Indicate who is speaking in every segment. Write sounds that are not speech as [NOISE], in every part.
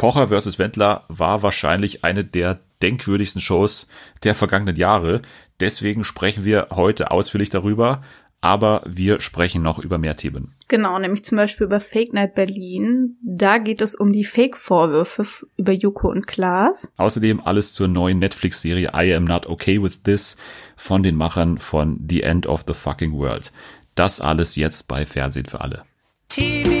Speaker 1: Pocher vs. Wendler war wahrscheinlich eine der denkwürdigsten Shows der vergangenen Jahre. Deswegen sprechen wir heute ausführlich darüber, aber wir sprechen noch über mehr Themen.
Speaker 2: Genau, nämlich zum Beispiel über Fake Night Berlin. Da geht es um die Fake-Vorwürfe über Joko und Klaas.
Speaker 1: Außerdem alles zur neuen Netflix-Serie I Am Not Okay With This von den Machern von The End of the Fucking World. Das alles jetzt bei Fernsehen für alle. TV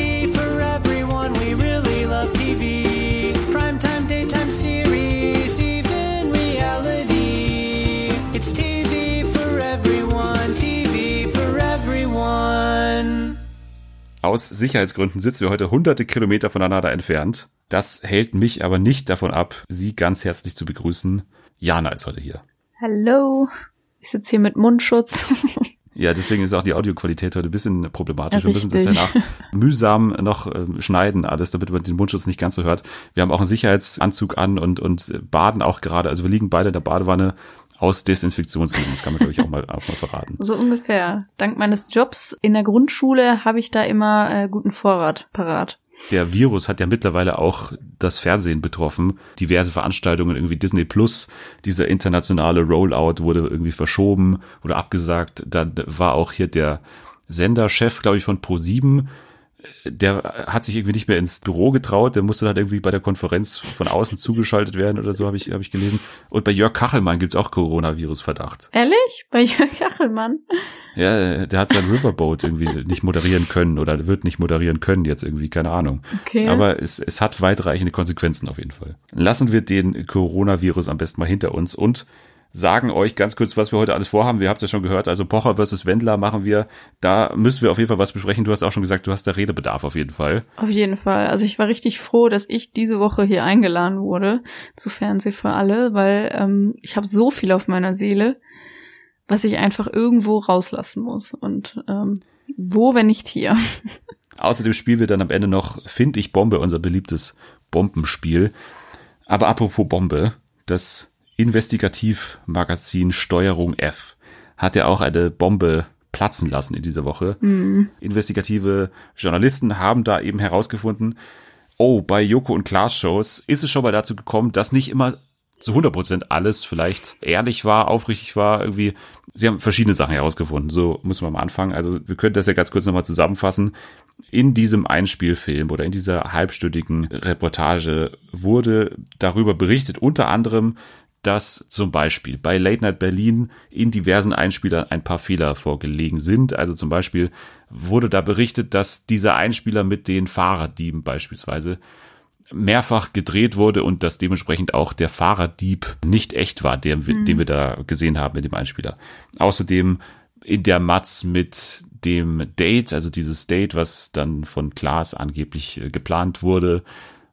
Speaker 1: Aus Sicherheitsgründen sitzen wir heute hunderte Kilometer voneinander entfernt. Das hält mich aber nicht davon ab, Sie ganz herzlich zu begrüßen. Jana ist heute hier.
Speaker 2: Hallo. Ich sitze hier mit Mundschutz. [LAUGHS]
Speaker 1: Ja, deswegen ist auch die Audioqualität heute ein bisschen problematisch. Ja, wir müssen das danach mühsam noch äh, schneiden, alles, damit man den Mundschutz nicht ganz so hört. Wir haben auch einen Sicherheitsanzug an und, und baden auch gerade. Also wir liegen beide in der Badewanne aus Desinfektionsgründen. Das kann man, glaube ich, auch mal, auch mal verraten.
Speaker 2: So ungefähr. Dank meines Jobs in der Grundschule habe ich da immer äh, guten Vorrat parat
Speaker 1: der Virus hat ja mittlerweile auch das Fernsehen betroffen. Diverse Veranstaltungen, irgendwie Disney Plus, dieser internationale Rollout wurde irgendwie verschoben oder abgesagt. Dann war auch hier der Senderchef, glaube ich, von Pro7 der hat sich irgendwie nicht mehr ins Büro getraut, der musste dann irgendwie bei der Konferenz von außen [LAUGHS] zugeschaltet werden oder so, habe ich, hab ich gelesen. Und bei Jörg Kachelmann gibt's auch Coronavirus-Verdacht.
Speaker 2: Ehrlich? Bei Jörg Kachelmann?
Speaker 1: Ja, der hat sein Riverboat irgendwie nicht moderieren können oder wird nicht moderieren können jetzt irgendwie, keine Ahnung. Okay. Aber es, es hat weitreichende Konsequenzen auf jeden Fall. Lassen wir den Coronavirus am besten mal hinter uns und sagen euch ganz kurz, was wir heute alles vorhaben. Wir habt ja schon gehört, also Pocher versus Wendler machen wir. Da müssen wir auf jeden Fall was besprechen. Du hast auch schon gesagt, du hast da Redebedarf auf jeden Fall.
Speaker 2: Auf jeden Fall. Also ich war richtig froh, dass ich diese Woche hier eingeladen wurde zu Fernseh für alle, weil ähm, ich habe so viel auf meiner Seele, was ich einfach irgendwo rauslassen muss. Und ähm, wo, wenn nicht hier? [LAUGHS]
Speaker 1: Außerdem spielen wir dann am Ende noch Find ich Bombe, unser beliebtes Bombenspiel. Aber apropos Bombe, das Investigativmagazin Steuerung F hat ja auch eine Bombe platzen lassen in dieser Woche. Mhm. Investigative Journalisten haben da eben herausgefunden, oh, bei Joko und Klaas Shows ist es schon mal dazu gekommen, dass nicht immer zu 100 Prozent alles vielleicht ehrlich war, aufrichtig war, irgendwie. Sie haben verschiedene Sachen herausgefunden. So muss man am Anfang. Also wir können das ja ganz kurz nochmal zusammenfassen. In diesem Einspielfilm oder in dieser halbstündigen Reportage wurde darüber berichtet, unter anderem, dass zum Beispiel bei Late Night Berlin in diversen Einspielern ein paar Fehler vorgelegen sind. Also zum Beispiel wurde da berichtet, dass dieser Einspieler mit den Fahrraddieben beispielsweise mehrfach gedreht wurde und dass dementsprechend auch der Fahrraddieb nicht echt war, den, mhm. den wir da gesehen haben mit dem Einspieler. Außerdem in der Matz mit dem Date, also dieses Date, was dann von Klaas angeblich äh, geplant wurde.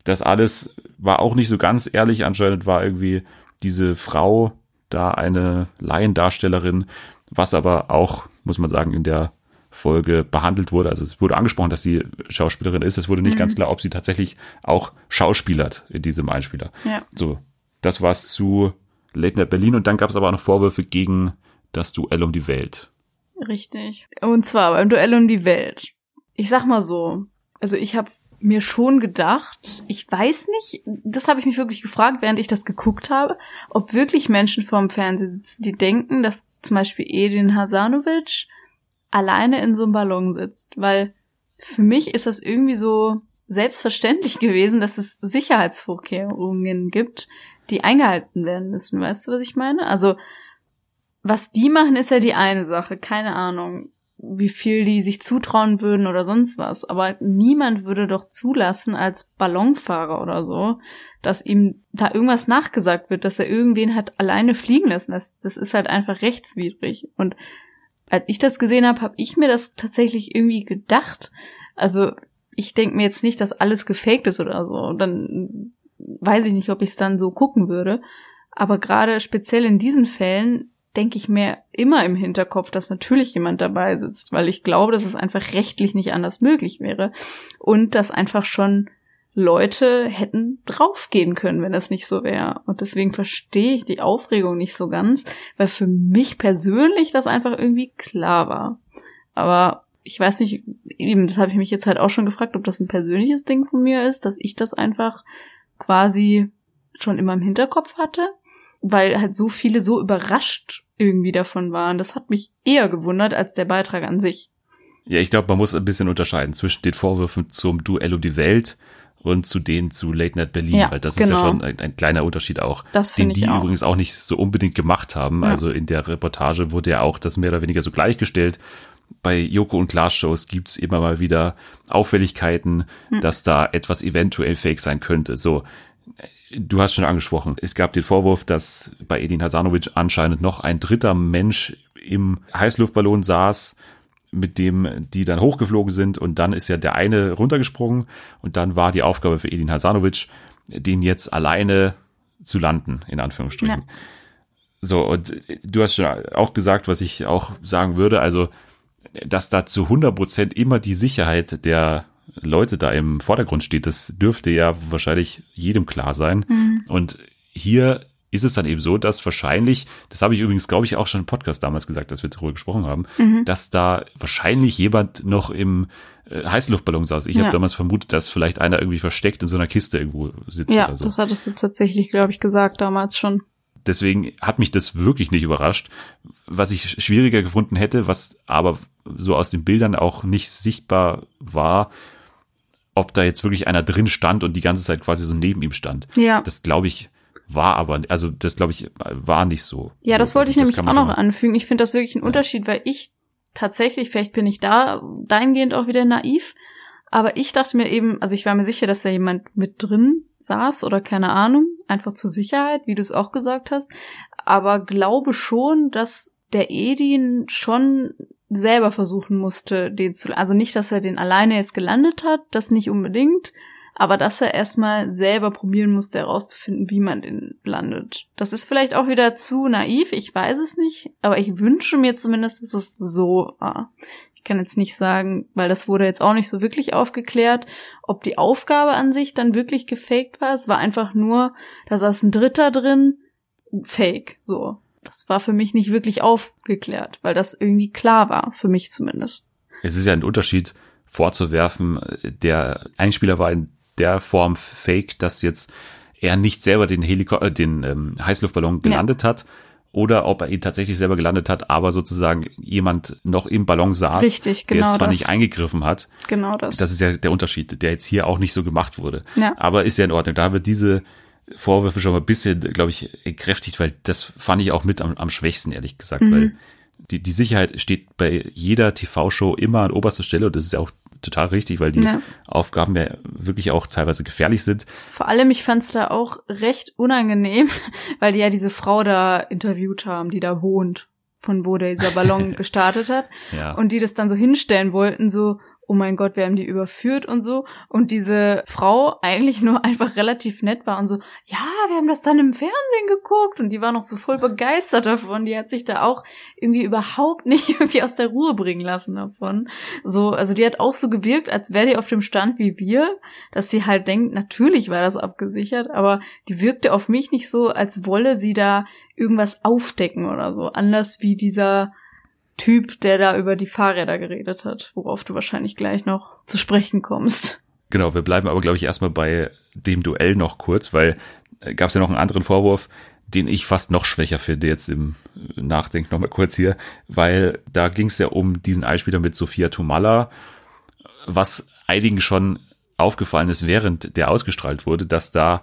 Speaker 1: Das alles war auch nicht so ganz ehrlich. Anscheinend war irgendwie diese Frau da eine Laiendarstellerin, was aber auch, muss man sagen, in der Folge behandelt wurde. Also es wurde angesprochen, dass sie Schauspielerin ist. Es wurde nicht mhm. ganz klar, ob sie tatsächlich auch schauspielert in diesem Einspieler. Ja. So, das war's zu Late Night Berlin und dann gab es aber auch noch Vorwürfe gegen das Duell um die Welt.
Speaker 2: Richtig. Und zwar beim Duell um die Welt. Ich sag mal so, also ich habe mir schon gedacht, ich weiß nicht, das habe ich mich wirklich gefragt, während ich das geguckt habe, ob wirklich Menschen vorm Fernseher sitzen, die denken, dass zum Beispiel Edin Hasanovic alleine in so einem Ballon sitzt. Weil für mich ist das irgendwie so selbstverständlich gewesen, dass es Sicherheitsvorkehrungen gibt, die eingehalten werden müssen. Weißt du, was ich meine? Also, was die machen, ist ja die eine Sache. Keine Ahnung wie viel die sich zutrauen würden oder sonst was. Aber niemand würde doch zulassen als Ballonfahrer oder so, dass ihm da irgendwas nachgesagt wird, dass er irgendwen hat alleine fliegen lassen. Das, das ist halt einfach rechtswidrig. Und als ich das gesehen habe, habe ich mir das tatsächlich irgendwie gedacht. Also ich denke mir jetzt nicht, dass alles gefaked ist oder so. Dann weiß ich nicht, ob ich es dann so gucken würde. Aber gerade speziell in diesen Fällen denke ich mir immer im Hinterkopf, dass natürlich jemand dabei sitzt, weil ich glaube, dass es einfach rechtlich nicht anders möglich wäre und dass einfach schon Leute hätten draufgehen können, wenn das nicht so wäre. Und deswegen verstehe ich die Aufregung nicht so ganz, weil für mich persönlich das einfach irgendwie klar war. Aber ich weiß nicht, eben, das habe ich mich jetzt halt auch schon gefragt, ob das ein persönliches Ding von mir ist, dass ich das einfach quasi schon immer im Hinterkopf hatte, weil halt so viele so überrascht irgendwie davon waren. Das hat mich eher gewundert als der Beitrag an sich.
Speaker 1: Ja, ich glaube, man muss ein bisschen unterscheiden zwischen den Vorwürfen zum Duell um die Welt und zu denen zu Late Night Berlin, ja, weil das genau. ist ja genau. schon ein, ein, kleiner Unterschied auch,
Speaker 2: das
Speaker 1: den die
Speaker 2: auch.
Speaker 1: übrigens auch nicht so unbedingt gemacht haben. Ja. Also in der Reportage wurde ja auch das mehr oder weniger so gleichgestellt. Bei Joko und Klaas Shows gibt's immer mal wieder Auffälligkeiten, hm. dass da etwas eventuell fake sein könnte. So, du hast schon angesprochen, es gab den Vorwurf, dass bei Edin Hasanovic anscheinend noch ein dritter Mensch im Heißluftballon saß mit dem die dann hochgeflogen sind und dann ist ja der eine runtergesprungen und dann war die Aufgabe für Edin Hasanovic, den jetzt alleine zu landen, in Anführungsstrichen. Ja. So, und du hast schon auch gesagt, was ich auch sagen würde, also, dass da zu 100 Prozent immer die Sicherheit der Leute da im Vordergrund steht, das dürfte ja wahrscheinlich jedem klar sein. Mhm. Und hier ist es dann eben so, dass wahrscheinlich, das habe ich übrigens, glaube ich, auch schon im Podcast damals gesagt, dass wir darüber gesprochen haben, mhm. dass da wahrscheinlich jemand noch im äh, Heißluftballon saß. Ich ja. habe damals vermutet, dass vielleicht einer irgendwie versteckt in so einer Kiste irgendwo sitzt
Speaker 2: ja,
Speaker 1: oder so.
Speaker 2: das hattest du tatsächlich, glaube ich, gesagt damals schon.
Speaker 1: Deswegen hat mich das wirklich nicht überrascht. Was ich schwieriger gefunden hätte, was aber so aus den Bildern auch nicht sichtbar war, ob da jetzt wirklich einer drin stand und die ganze Zeit quasi so neben ihm stand.
Speaker 2: Ja.
Speaker 1: Das glaube ich war aber, also das glaube ich, war nicht so.
Speaker 2: Ja, das wollte ich nämlich auch noch anfügen. Ich finde das wirklich ein ja. Unterschied, weil ich tatsächlich, vielleicht bin ich da dahingehend auch wieder naiv, aber ich dachte mir eben, also ich war mir sicher, dass da jemand mit drin saß oder keine Ahnung, einfach zur Sicherheit, wie du es auch gesagt hast, aber glaube schon, dass der Edin schon selber versuchen musste, den zu, also nicht, dass er den alleine jetzt gelandet hat, das nicht unbedingt, aber dass er erstmal selber probieren musste herauszufinden, wie man den landet. Das ist vielleicht auch wieder zu naiv, ich weiß es nicht, aber ich wünsche mir zumindest, dass es so war. Ich kann jetzt nicht sagen, weil das wurde jetzt auch nicht so wirklich aufgeklärt, ob die Aufgabe an sich dann wirklich gefaked war. Es war einfach nur, da saß ein Dritter drin, fake, so. Das war für mich nicht wirklich aufgeklärt, weil das irgendwie klar war, für mich zumindest.
Speaker 1: Es ist ja ein Unterschied vorzuwerfen, der Einspieler war in der Form fake, dass jetzt er nicht selber den Helikopter, äh, den ähm, Heißluftballon gelandet ja. hat oder ob er ihn tatsächlich selber gelandet hat, aber sozusagen jemand noch im Ballon saß,
Speaker 2: Richtig, genau
Speaker 1: der jetzt zwar
Speaker 2: das.
Speaker 1: nicht eingegriffen hat.
Speaker 2: Genau das.
Speaker 1: Das ist ja der Unterschied, der jetzt hier auch nicht so gemacht wurde.
Speaker 2: Ja.
Speaker 1: Aber ist ja in Ordnung. Da wird diese Vorwürfe schon mal ein bisschen, glaube ich, entkräftigt, weil das fand ich auch mit am, am schwächsten, ehrlich gesagt, mhm. weil die, die Sicherheit steht bei jeder TV-Show immer an oberster Stelle und das ist ja auch total richtig, weil die ja. Aufgaben ja wirklich auch teilweise gefährlich sind.
Speaker 2: Vor allem, ich fand es da auch recht unangenehm, [LAUGHS] weil die ja diese Frau da interviewt haben, die da wohnt, von wo der dieser Ballon [LAUGHS] gestartet hat.
Speaker 1: Ja.
Speaker 2: Und die das dann so hinstellen wollten, so, oh mein Gott, wir haben die überführt und so. Und diese Frau eigentlich nur [LAUGHS] einfach relativ nett war und so, ja, wir haben das dann im Fernsehen geguckt und die war noch so voll begeistert davon. Die hat sich da auch irgendwie überhaupt nicht [LAUGHS] irgendwie aus der Ruhe bringen lassen davon. So, also die hat auch so gewirkt, als wäre die auf dem Stand wie wir, dass sie halt denkt, natürlich war das abgesichert, aber die wirkte auf mich nicht so, als wolle sie da irgendwas aufdecken oder so. Anders wie dieser Typ, der da über die Fahrräder geredet hat, worauf du wahrscheinlich gleich noch zu sprechen kommst.
Speaker 1: Genau, wir bleiben aber, glaube ich, erstmal bei dem Duell noch kurz, weil äh, gab es ja noch einen anderen Vorwurf, den ich fast noch schwächer finde jetzt im Nachdenken nochmal kurz hier, weil da ging es ja um diesen Eisspieler mit Sophia Tomalla, was einigen schon aufgefallen ist, während der ausgestrahlt wurde, dass da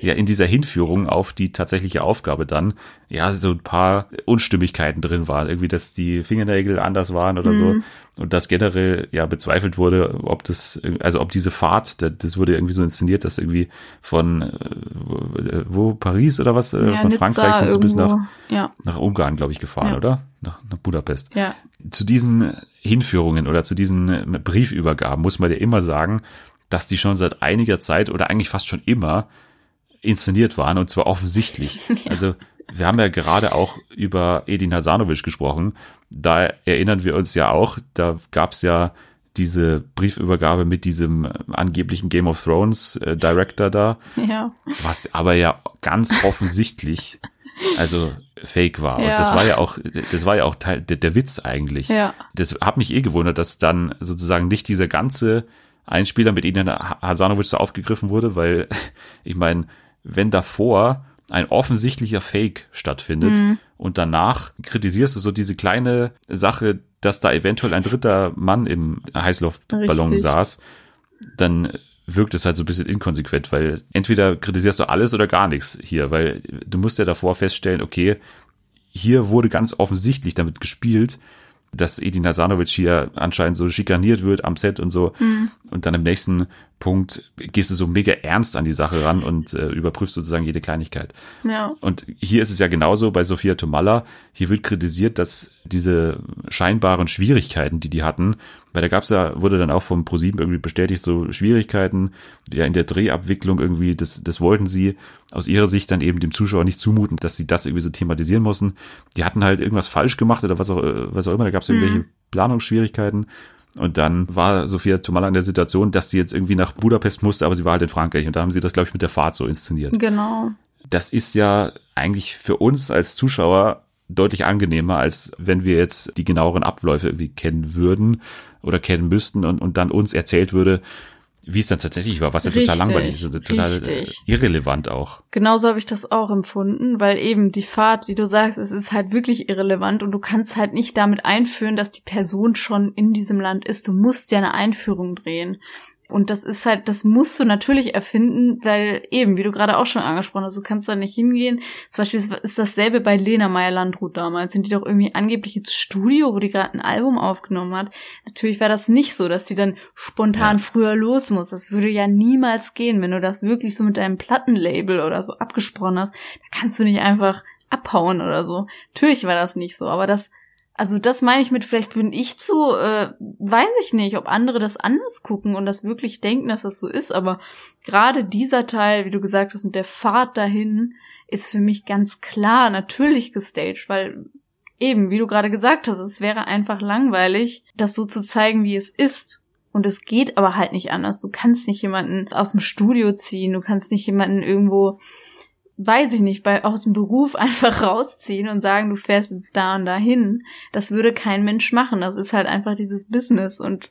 Speaker 1: ja in dieser Hinführung auf die tatsächliche Aufgabe dann ja so ein paar Unstimmigkeiten drin waren, irgendwie, dass die Fingernägel anders waren oder mhm. so und das generell ja bezweifelt wurde, ob das also ob diese Fahrt, das wurde irgendwie so inszeniert, dass irgendwie von äh, wo Paris oder was äh, ja, von Nizza Frankreich sind sie bis nach
Speaker 2: ja.
Speaker 1: nach Ungarn, glaube ich, gefahren,
Speaker 2: ja.
Speaker 1: oder? Nach, nach Budapest.
Speaker 2: Ja.
Speaker 1: Zu diesen Hinführungen oder zu diesen Briefübergaben muss man ja immer sagen, dass die schon seit einiger Zeit oder eigentlich fast schon immer inszeniert waren und zwar offensichtlich. [LAUGHS] ja. Also wir haben ja gerade auch über Edin Hasanovic gesprochen. Da erinnern wir uns ja auch, da gab es ja diese Briefübergabe mit diesem angeblichen Game of Thrones äh, Director da,
Speaker 2: ja.
Speaker 1: was aber ja ganz offensichtlich also fake war.
Speaker 2: Ja.
Speaker 1: Und das war ja auch, das war ja auch Teil der, der Witz eigentlich.
Speaker 2: Ja.
Speaker 1: Das hat mich eh gewundert, dass dann sozusagen nicht dieser ganze Einspieler mit ihnen Hasanovic so aufgegriffen wurde, weil [LAUGHS] ich meine, wenn davor ein offensichtlicher Fake stattfindet mhm. und danach kritisierst du so diese kleine Sache, dass da eventuell ein dritter Mann im Heißluftballon Richtig. saß, dann wirkt es halt so ein bisschen inkonsequent, weil entweder kritisierst du alles oder gar nichts hier, weil du musst ja davor feststellen, okay, hier wurde ganz offensichtlich damit gespielt, dass Edin Hasanovic hier anscheinend so schikaniert wird am Set und so. Mhm. Und dann im nächsten Punkt gehst du so mega ernst an die Sache ran und äh, überprüfst sozusagen jede Kleinigkeit.
Speaker 2: Ja.
Speaker 1: Und hier ist es ja genauso bei Sophia Tomalla. Hier wird kritisiert, dass diese scheinbaren Schwierigkeiten, die die hatten, weil da gab's ja, wurde dann auch vom ProSieben irgendwie bestätigt, so Schwierigkeiten, ja in der Drehabwicklung irgendwie, das, das wollten sie aus ihrer Sicht dann eben dem Zuschauer nicht zumuten, dass sie das irgendwie so thematisieren mussten. Die hatten halt irgendwas falsch gemacht oder was auch, was auch immer, da gab's irgendwelche mhm. Planungsschwierigkeiten. Und dann war Sophia Tomala in der Situation, dass sie jetzt irgendwie nach Budapest musste, aber sie war halt in Frankreich. Und da haben sie das, glaube ich, mit der Fahrt so inszeniert.
Speaker 2: Genau.
Speaker 1: Das ist ja eigentlich für uns als Zuschauer deutlich angenehmer, als wenn wir jetzt die genaueren Abläufe irgendwie kennen würden oder kennen müssten und, und dann uns erzählt würde, wie es dann tatsächlich war, was ja richtig, total langweilig ist, total richtig. irrelevant auch.
Speaker 2: Genauso habe ich das auch empfunden, weil eben die Fahrt, wie du sagst, es ist halt wirklich irrelevant und du kannst halt nicht damit einführen, dass die Person schon in diesem Land ist. Du musst ja eine Einführung drehen. Und das ist halt, das musst du natürlich erfinden, weil eben, wie du gerade auch schon angesprochen hast, du kannst da nicht hingehen. Zum Beispiel ist dasselbe bei Lena Meyer-Landrut damals. Sind die doch irgendwie angeblich ins Studio, wo die gerade ein Album aufgenommen hat. Natürlich war das nicht so, dass die dann spontan ja. früher los muss. Das würde ja niemals gehen, wenn du das wirklich so mit deinem Plattenlabel oder so abgesprochen hast. Da kannst du nicht einfach abhauen oder so. Natürlich war das nicht so, aber das also das meine ich mit, vielleicht bin ich zu, äh, weiß ich nicht, ob andere das anders gucken und das wirklich denken, dass das so ist, aber gerade dieser Teil, wie du gesagt hast, mit der Fahrt dahin, ist für mich ganz klar natürlich gestaged, weil eben, wie du gerade gesagt hast, es wäre einfach langweilig, das so zu zeigen, wie es ist. Und es geht aber halt nicht anders. Du kannst nicht jemanden aus dem Studio ziehen, du kannst nicht jemanden irgendwo weiß ich nicht, bei, aus dem Beruf [LAUGHS] einfach rausziehen und sagen, du fährst jetzt da und dahin. Das würde kein Mensch machen. Das ist halt einfach dieses Business und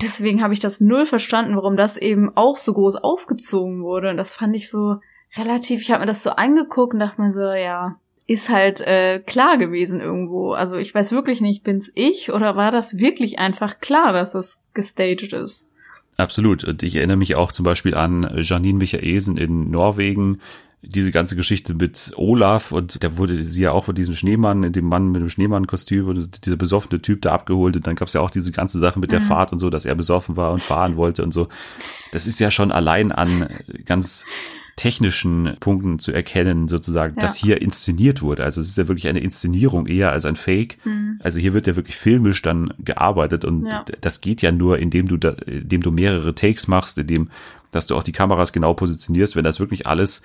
Speaker 2: deswegen habe ich das null verstanden, warum das eben auch so groß aufgezogen wurde. Und das fand ich so relativ, ich habe mir das so angeguckt und dachte mir so, ja, ist halt äh, klar gewesen irgendwo. Also ich weiß wirklich nicht, bin's ich oder war das wirklich einfach klar, dass es gestaged ist?
Speaker 1: Absolut. Und ich erinnere mich auch zum Beispiel an Janine Michaelsen in Norwegen, diese ganze Geschichte mit Olaf und da wurde sie ja auch von diesem Schneemann, dem Mann mit dem Schneemann-Kostüm und dieser besoffene Typ da abgeholt und dann gab es ja auch diese ganze Sache mit der mhm. Fahrt und so, dass er besoffen war und fahren wollte und so. Das ist ja schon allein an ganz technischen Punkten zu erkennen, sozusagen, ja. dass hier inszeniert wurde. Also es ist ja wirklich eine Inszenierung eher als ein Fake. Mhm. Also hier wird ja wirklich filmisch dann gearbeitet und ja. das geht ja nur, indem du da, indem du mehrere Takes machst, indem, dass du auch die Kameras genau positionierst, wenn das wirklich alles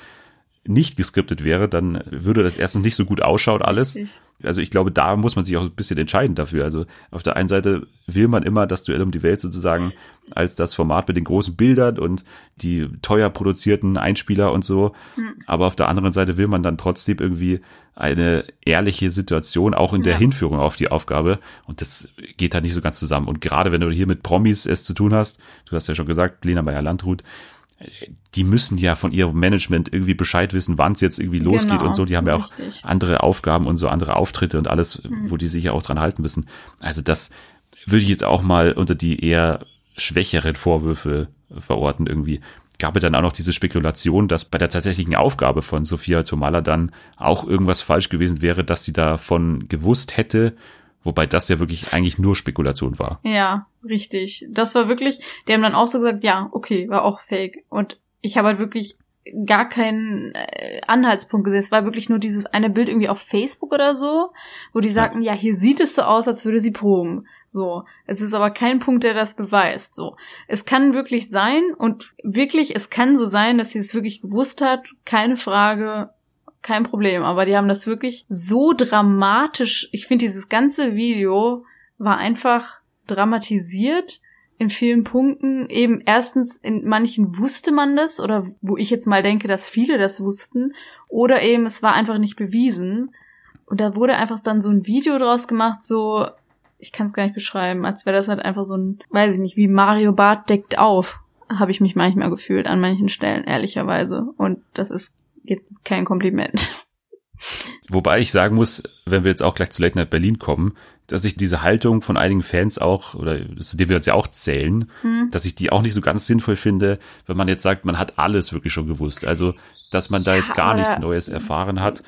Speaker 1: nicht geskriptet wäre, dann würde das erstens nicht so gut ausschaut alles. Richtig. Also ich glaube, da muss man sich auch ein bisschen entscheiden dafür. Also auf der einen Seite will man immer das Duell um die Welt sozusagen als das Format mit den großen Bildern und die teuer produzierten Einspieler und so. Hm. Aber auf der anderen Seite will man dann trotzdem irgendwie eine ehrliche Situation auch in der ja. Hinführung auf die Aufgabe. Und das geht halt nicht so ganz zusammen. Und gerade wenn du hier mit Promis es zu tun hast, du hast ja schon gesagt, Lena Meyer-Landrut, die müssen ja von ihrem Management irgendwie Bescheid wissen, wann es jetzt irgendwie losgeht genau, und so. Die haben ja auch richtig. andere Aufgaben und so andere Auftritte und alles, mhm. wo die sich ja auch dran halten müssen. Also das würde ich jetzt auch mal unter die eher schwächeren Vorwürfe verorten irgendwie. Gab es dann auch noch diese Spekulation, dass bei der tatsächlichen Aufgabe von Sophia Tomala dann auch irgendwas falsch gewesen wäre, dass sie davon gewusst hätte Wobei das ja wirklich eigentlich nur Spekulation war.
Speaker 2: Ja, richtig. Das war wirklich, die haben dann auch so gesagt, ja, okay, war auch fake. Und ich habe halt wirklich gar keinen äh, Anhaltspunkt gesehen. Es war wirklich nur dieses eine Bild irgendwie auf Facebook oder so, wo die sagten, ja, hier sieht es so aus, als würde sie proben. So. Es ist aber kein Punkt, der das beweist. So. Es kann wirklich sein und wirklich, es kann so sein, dass sie es wirklich gewusst hat. Keine Frage kein Problem. Aber die haben das wirklich so dramatisch. Ich finde, dieses ganze Video war einfach dramatisiert in vielen Punkten. Eben erstens, in manchen wusste man das oder wo ich jetzt mal denke, dass viele das wussten. Oder eben, es war einfach nicht bewiesen. Und da wurde einfach dann so ein Video draus gemacht, so, ich kann es gar nicht beschreiben, als wäre das halt einfach so ein, weiß ich nicht, wie Mario Bart deckt auf, habe ich mich manchmal gefühlt an manchen Stellen, ehrlicherweise. Und das ist jetzt kein Kompliment.
Speaker 1: Wobei ich sagen muss, wenn wir jetzt auch gleich zu Late Night Berlin kommen, dass ich diese Haltung von einigen Fans auch, oder zu denen wir uns ja auch zählen, hm. dass ich die auch nicht so ganz sinnvoll finde, wenn man jetzt sagt, man hat alles wirklich schon gewusst. Also, dass man ja, da jetzt gar nichts Neues erfahren hat.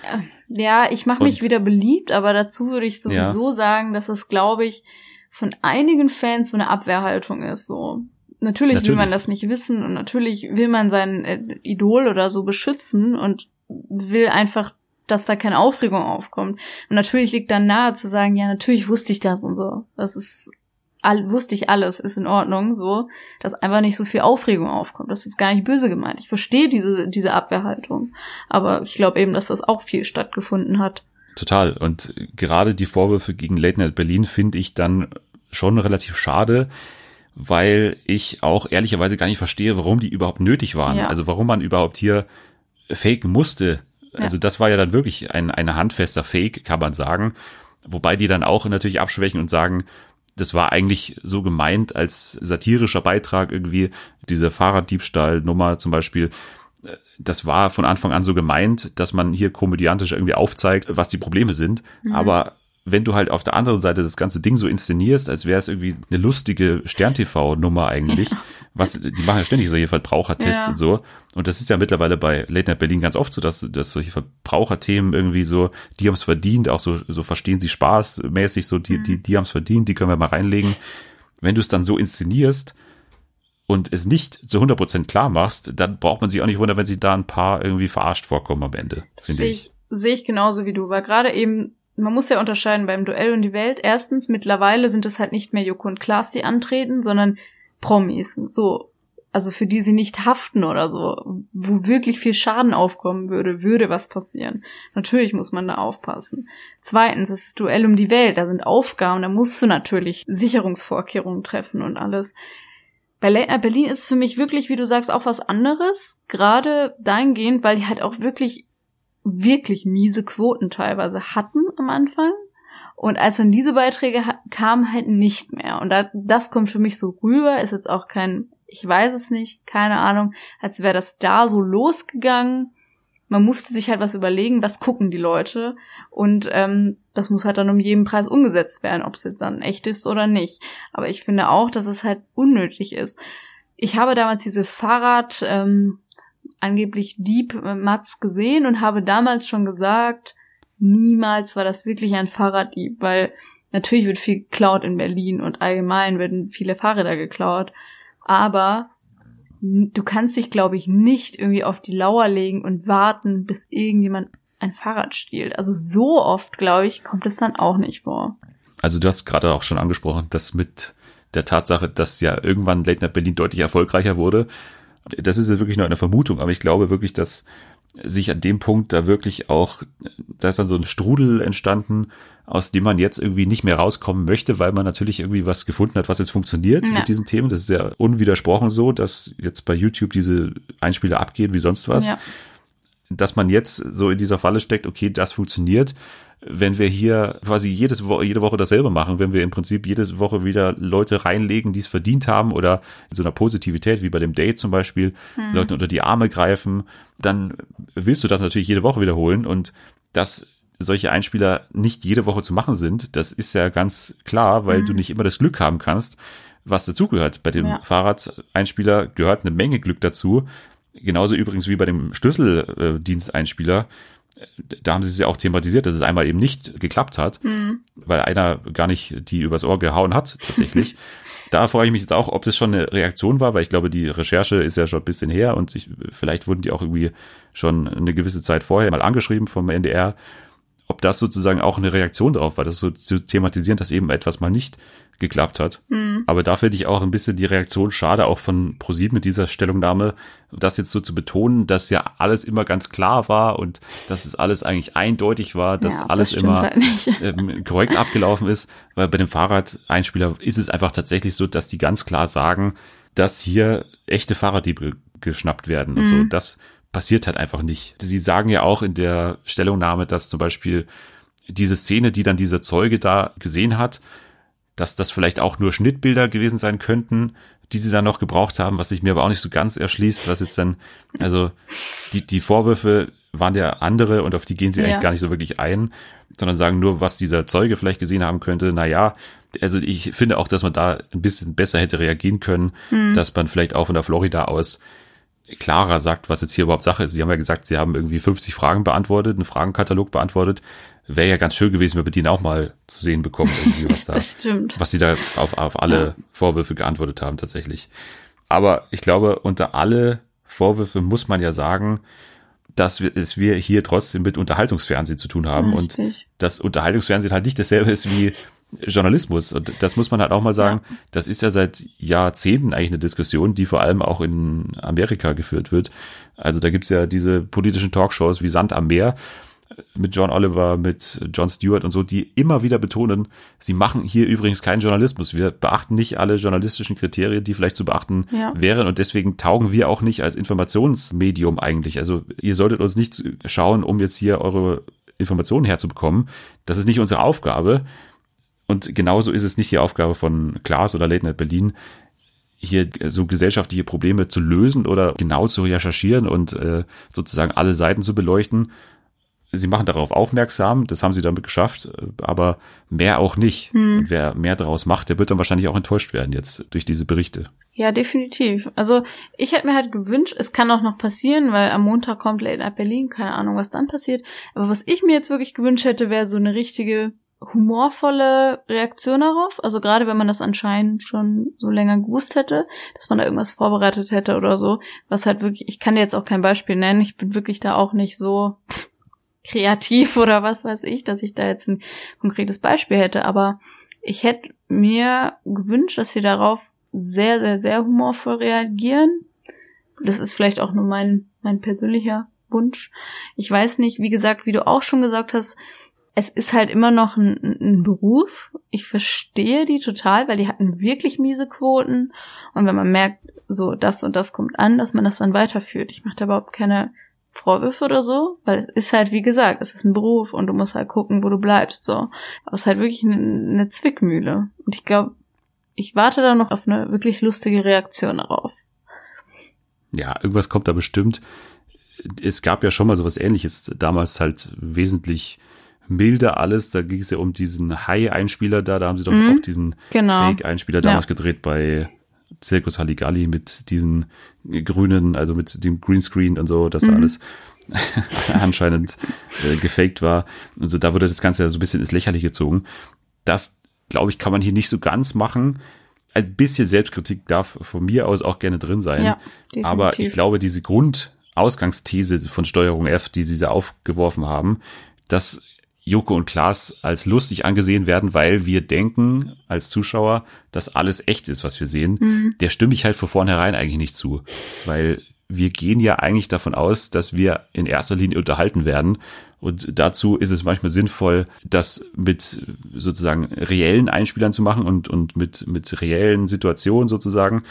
Speaker 2: Ja, ich mache mich wieder beliebt, aber dazu würde ich sowieso ja. sagen, dass es, glaube ich, von einigen Fans so eine Abwehrhaltung ist. So, natürlich, natürlich, will man das nicht wissen und natürlich will man sein äh, Idol oder so beschützen und will einfach dass da keine Aufregung aufkommt. Und natürlich liegt dann nahe zu sagen, ja, natürlich wusste ich das und so. Das ist, all, wusste ich alles, ist in Ordnung, so, dass einfach nicht so viel Aufregung aufkommt. Das ist gar nicht böse gemeint. Ich verstehe diese, diese Abwehrhaltung. Aber ich glaube eben, dass das auch viel stattgefunden hat.
Speaker 1: Total. Und gerade die Vorwürfe gegen Late Night Berlin finde ich dann schon relativ schade, weil ich auch ehrlicherweise gar nicht verstehe, warum die überhaupt nötig waren. Ja. Also warum man überhaupt hier faken musste, also das war ja dann wirklich ein, ein handfester Fake, kann man sagen. Wobei die dann auch natürlich abschwächen und sagen, das war eigentlich so gemeint als satirischer Beitrag irgendwie, diese Fahrraddiebstahlnummer zum Beispiel. Das war von Anfang an so gemeint, dass man hier komödiantisch irgendwie aufzeigt, was die Probleme sind. Mhm. Aber wenn du halt auf der anderen Seite das ganze Ding so inszenierst, als wäre es irgendwie eine lustige Stern-TV-Nummer eigentlich, ja. was, die machen ja ständig solche Verbrauchertests ja. und so. Und das ist ja mittlerweile bei Late Night Berlin ganz oft so, dass, dass solche Verbraucherthemen irgendwie so, die haben es verdient, auch so, so verstehen sie spaßmäßig, so, die, mhm. die, die haben es verdient, die können wir mal reinlegen. Wenn du es dann so inszenierst, und es nicht zu 100% klar machst, dann braucht man sich auch nicht wundern, wenn sich da ein paar irgendwie verarscht vorkommen am Ende.
Speaker 2: Sehe ich, sehe ich genauso wie du, weil gerade eben man muss ja unterscheiden beim Duell und die Welt. Erstens, mittlerweile sind es halt nicht mehr Joko und Klaas, die antreten, sondern Promis. So, also für die sie nicht haften oder so, wo wirklich viel Schaden aufkommen würde, würde was passieren. Natürlich muss man da aufpassen. Zweitens, es ist Duell um die Welt, da sind Aufgaben, da musst du natürlich Sicherungsvorkehrungen treffen und alles. Berlin ist für mich wirklich, wie du sagst, auch was anderes, gerade dahingehend, weil die halt auch wirklich wirklich miese Quoten teilweise hatten am Anfang. Und als dann diese Beiträge kamen, halt nicht mehr. Und da, das kommt für mich so rüber, ist jetzt auch kein, ich weiß es nicht, keine Ahnung, als wäre das da so losgegangen. Man musste sich halt was überlegen, was gucken die Leute. Und ähm, das muss halt dann um jeden Preis umgesetzt werden, ob es jetzt dann echt ist oder nicht. Aber ich finde auch, dass es halt unnötig ist. Ich habe damals diese Fahrrad, ähm, angeblich Dieb äh, Mats gesehen und habe damals schon gesagt, niemals war das wirklich ein Fahrraddieb, weil natürlich wird viel geklaut in Berlin und allgemein werden viele Fahrräder geklaut, aber du kannst dich, glaube ich, nicht irgendwie auf die Lauer legen und warten, bis irgendjemand ein Fahrrad stiehlt. Also so oft, glaube ich, kommt es dann auch nicht vor.
Speaker 1: Also du hast gerade auch schon angesprochen, dass mit der Tatsache, dass ja irgendwann Late Night Berlin deutlich erfolgreicher wurde, das ist jetzt wirklich nur eine Vermutung, aber ich glaube wirklich, dass sich an dem Punkt da wirklich auch, da ist dann so ein Strudel entstanden, aus dem man jetzt irgendwie nicht mehr rauskommen möchte, weil man natürlich irgendwie was gefunden hat, was jetzt funktioniert ja. mit diesen Themen. Das ist ja unwidersprochen so, dass jetzt bei YouTube diese Einspieler abgehen wie sonst was. Ja. Dass man jetzt so in dieser Falle steckt, okay, das funktioniert wenn wir hier quasi jedes Wo jede Woche dasselbe machen, wenn wir im Prinzip jede Woche wieder Leute reinlegen, die es verdient haben oder in so einer Positivität wie bei dem Date zum Beispiel, hm. Leuten unter die Arme greifen, dann willst du das natürlich jede Woche wiederholen und dass solche Einspieler nicht jede Woche zu machen sind, das ist ja ganz klar, weil hm. du nicht immer das Glück haben kannst, was dazugehört. Bei dem ja. Fahrradeinspieler gehört eine Menge Glück dazu. Genauso übrigens wie bei dem Schlüsseldiensteinspieler da haben sie es ja auch thematisiert, dass es einmal eben nicht geklappt hat, mhm. weil einer gar nicht die übers Ohr gehauen hat, tatsächlich. [LAUGHS] da frage ich mich jetzt auch, ob das schon eine Reaktion war, weil ich glaube, die Recherche ist ja schon ein bisschen her und ich, vielleicht wurden die auch irgendwie schon eine gewisse Zeit vorher mal angeschrieben vom NDR, ob das sozusagen auch eine Reaktion darauf war, das so zu thematisieren, dass eben etwas mal nicht geklappt hat. Mhm. Aber da finde ich auch ein bisschen die Reaktion schade, auch von ProSieben mit dieser Stellungnahme, das jetzt so zu betonen, dass ja alles immer ganz klar war und dass es alles eigentlich eindeutig war, dass ja, alles das immer halt [LAUGHS] ähm, korrekt abgelaufen ist. Weil bei dem Fahrradeinspieler ist es einfach tatsächlich so, dass die ganz klar sagen, dass hier echte Fahrraddiebe geschnappt werden mhm. und so. Mhm. Das passiert halt einfach nicht. Sie sagen ja auch in der Stellungnahme, dass zum Beispiel diese Szene, die dann dieser Zeuge da gesehen hat, dass das vielleicht auch nur Schnittbilder gewesen sein könnten, die sie dann noch gebraucht haben, was sich mir aber auch nicht so ganz erschließt, was jetzt dann, also die, die Vorwürfe waren ja andere und auf die gehen sie ja. eigentlich gar nicht so wirklich ein, sondern sagen nur, was dieser Zeuge vielleicht gesehen haben könnte. Naja, also ich finde auch, dass man da ein bisschen besser hätte reagieren können, mhm. dass man vielleicht auch von der Florida aus klarer sagt, was jetzt hier überhaupt Sache ist. Sie haben ja gesagt, sie haben irgendwie 50 Fragen beantwortet, einen Fragenkatalog beantwortet. Wäre ja ganz schön gewesen, wenn wir den auch mal zu sehen bekommen, irgendwie, was da, [LAUGHS] was sie da auf, auf alle ja. Vorwürfe geantwortet haben tatsächlich. Aber ich glaube, unter alle Vorwürfe muss man ja sagen, dass wir, es wir hier trotzdem mit Unterhaltungsfernsehen zu tun haben Richtig. und das Unterhaltungsfernsehen halt nicht dasselbe ist wie Journalismus. Und das muss man halt auch mal sagen, ja. das ist ja seit Jahrzehnten eigentlich eine Diskussion, die vor allem auch in Amerika geführt wird. Also da gibt's ja diese politischen Talkshows wie Sand am Meer mit John Oliver, mit John Stewart und so, die immer wieder betonen, sie machen hier übrigens keinen Journalismus. Wir beachten nicht alle journalistischen Kriterien, die vielleicht zu beachten ja. wären und deswegen taugen wir auch nicht als Informationsmedium eigentlich. Also ihr solltet uns nicht schauen, um jetzt hier eure Informationen herzubekommen. Das ist nicht unsere Aufgabe. Und genauso ist es nicht die Aufgabe von Klaas oder Late Night Berlin, hier so gesellschaftliche Probleme zu lösen oder genau zu recherchieren und äh, sozusagen alle Seiten zu beleuchten. Sie machen darauf aufmerksam, das haben sie damit geschafft, aber mehr auch nicht. Hm. Und wer mehr daraus macht, der wird dann wahrscheinlich auch enttäuscht werden jetzt durch diese Berichte.
Speaker 2: Ja, definitiv. Also ich hätte mir halt gewünscht, es kann auch noch passieren, weil am Montag kommt Late Night Berlin, keine Ahnung, was dann passiert. Aber was ich mir jetzt wirklich gewünscht hätte, wäre so eine richtige humorvolle Reaktion darauf. Also gerade wenn man das anscheinend schon so länger gewusst hätte, dass man da irgendwas vorbereitet hätte oder so, was halt wirklich, ich kann dir jetzt auch kein Beispiel nennen, ich bin wirklich da auch nicht so [LAUGHS] kreativ oder was weiß ich, dass ich da jetzt ein konkretes Beispiel hätte, aber ich hätte mir gewünscht, dass sie darauf sehr, sehr, sehr humorvoll reagieren. Das ist vielleicht auch nur mein, mein persönlicher Wunsch. Ich weiß nicht, wie gesagt, wie du auch schon gesagt hast, es ist halt immer noch ein, ein, Beruf. Ich verstehe die total, weil die hatten wirklich miese Quoten. Und wenn man merkt, so das und das kommt an, dass man das dann weiterführt. Ich mache da überhaupt keine Vorwürfe oder so, weil es ist halt, wie gesagt, es ist ein Beruf und du musst halt gucken, wo du bleibst, so. Aber es ist halt wirklich eine, eine Zwickmühle. Und ich glaube, ich warte da noch auf eine wirklich lustige Reaktion darauf.
Speaker 1: Ja, irgendwas kommt da bestimmt. Es gab ja schon mal sowas ähnliches, damals halt wesentlich milder alles. Da ging es ja um diesen High-Einspieler da. Da haben sie doch mhm, auch diesen genau. Fake-Einspieler damals ja. gedreht bei Circus Halligalli mit diesen grünen, also mit dem Greenscreen und so, dass mhm. alles [LAUGHS] anscheinend äh, gefaked war. Also da wurde das Ganze ja so ein bisschen ins Lächerliche gezogen. Das, glaube ich, kann man hier nicht so ganz machen. Ein bisschen Selbstkritik darf von mir aus auch gerne drin sein. Ja, aber ich glaube, diese Grundausgangsthese von Steuerung F, die sie da aufgeworfen haben, das Joko und Klaas als lustig angesehen werden, weil wir denken als Zuschauer, dass alles echt ist, was wir sehen, mhm. der stimme ich halt von vornherein eigentlich nicht zu. Weil wir gehen ja eigentlich davon aus, dass wir in erster Linie unterhalten werden. Und dazu ist es manchmal sinnvoll, das mit sozusagen reellen Einspielern zu machen und, und mit, mit reellen Situationen sozusagen.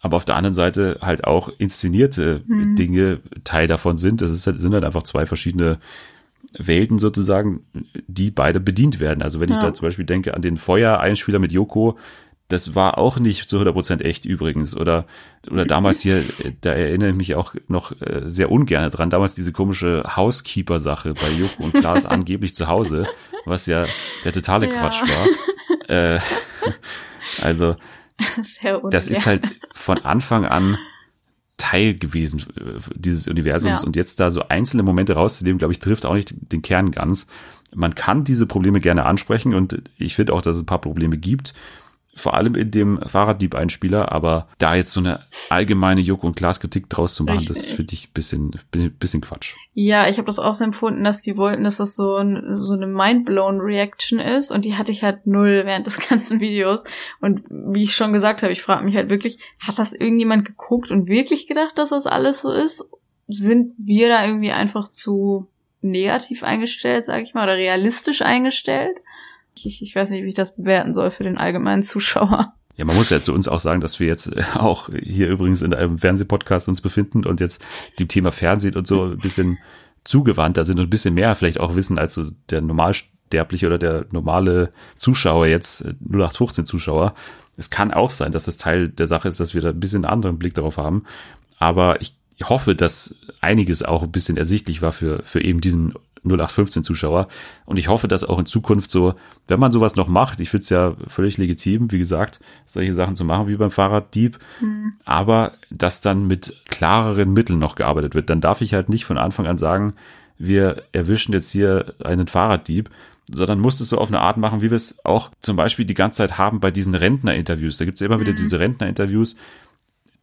Speaker 1: Aber auf der anderen Seite halt auch inszenierte mhm. Dinge Teil davon sind. Das ist halt, sind halt einfach zwei verschiedene Welten sozusagen, die beide bedient werden. Also wenn ja. ich da zum Beispiel denke an den Feuereinspieler mit Yoko, das war auch nicht zu 100% echt übrigens. Oder, oder damals hier, [LAUGHS] da erinnere ich mich auch noch äh, sehr ungern dran, damals diese komische Housekeeper-Sache bei Joko und Klaas [LAUGHS] angeblich zu Hause, was ja der totale Quatsch ja. war. [LAUGHS] Äh, also, das ist halt von Anfang an Teil gewesen äh, dieses Universums ja. und jetzt da so einzelne Momente rauszunehmen, glaube ich, trifft auch nicht den Kern ganz. Man kann diese Probleme gerne ansprechen und ich finde auch, dass es ein paar Probleme gibt vor allem in dem Fahrraddieb-Einspieler, aber da jetzt so eine allgemeine Joko- und Klaas-Kritik draus zu machen, Richtig. das finde ich bisschen, bisschen Quatsch.
Speaker 2: Ja, ich habe das auch so empfunden, dass die wollten, dass das so, ein, so eine mindblown Reaction ist und die hatte ich halt null während des [LAUGHS] ganzen Videos. Und wie ich schon gesagt habe, ich frage mich halt wirklich, hat das irgendjemand geguckt und wirklich gedacht, dass das alles so ist? Sind wir da irgendwie einfach zu negativ eingestellt, sag ich mal, oder realistisch eingestellt? Ich, ich weiß nicht, wie ich das bewerten soll für den allgemeinen Zuschauer.
Speaker 1: Ja, man muss ja zu uns auch sagen, dass wir jetzt auch hier übrigens in einem Fernsehpodcast uns befinden und jetzt dem Thema Fernsehen und so ein bisschen zugewandter sind und ein bisschen mehr vielleicht auch wissen als so der normal Sterbliche oder der normale Zuschauer jetzt, 0815 Zuschauer. Es kann auch sein, dass das Teil der Sache ist, dass wir da ein bisschen einen anderen Blick darauf haben. Aber ich hoffe, dass einiges auch ein bisschen ersichtlich war für, für eben diesen 0815 Zuschauer. Und ich hoffe, dass auch in Zukunft so, wenn man sowas noch macht, ich finde es ja völlig legitim, wie gesagt, solche Sachen zu machen wie beim Fahrraddieb, mhm. aber dass dann mit klareren Mitteln noch gearbeitet wird. Dann darf ich halt nicht von Anfang an sagen, wir erwischen jetzt hier einen Fahrraddieb, sondern musst es so auf eine Art machen, wie wir es auch zum Beispiel die ganze Zeit haben bei diesen Rentner-Interviews. Da gibt es immer mhm. wieder diese Rentner-Interviews,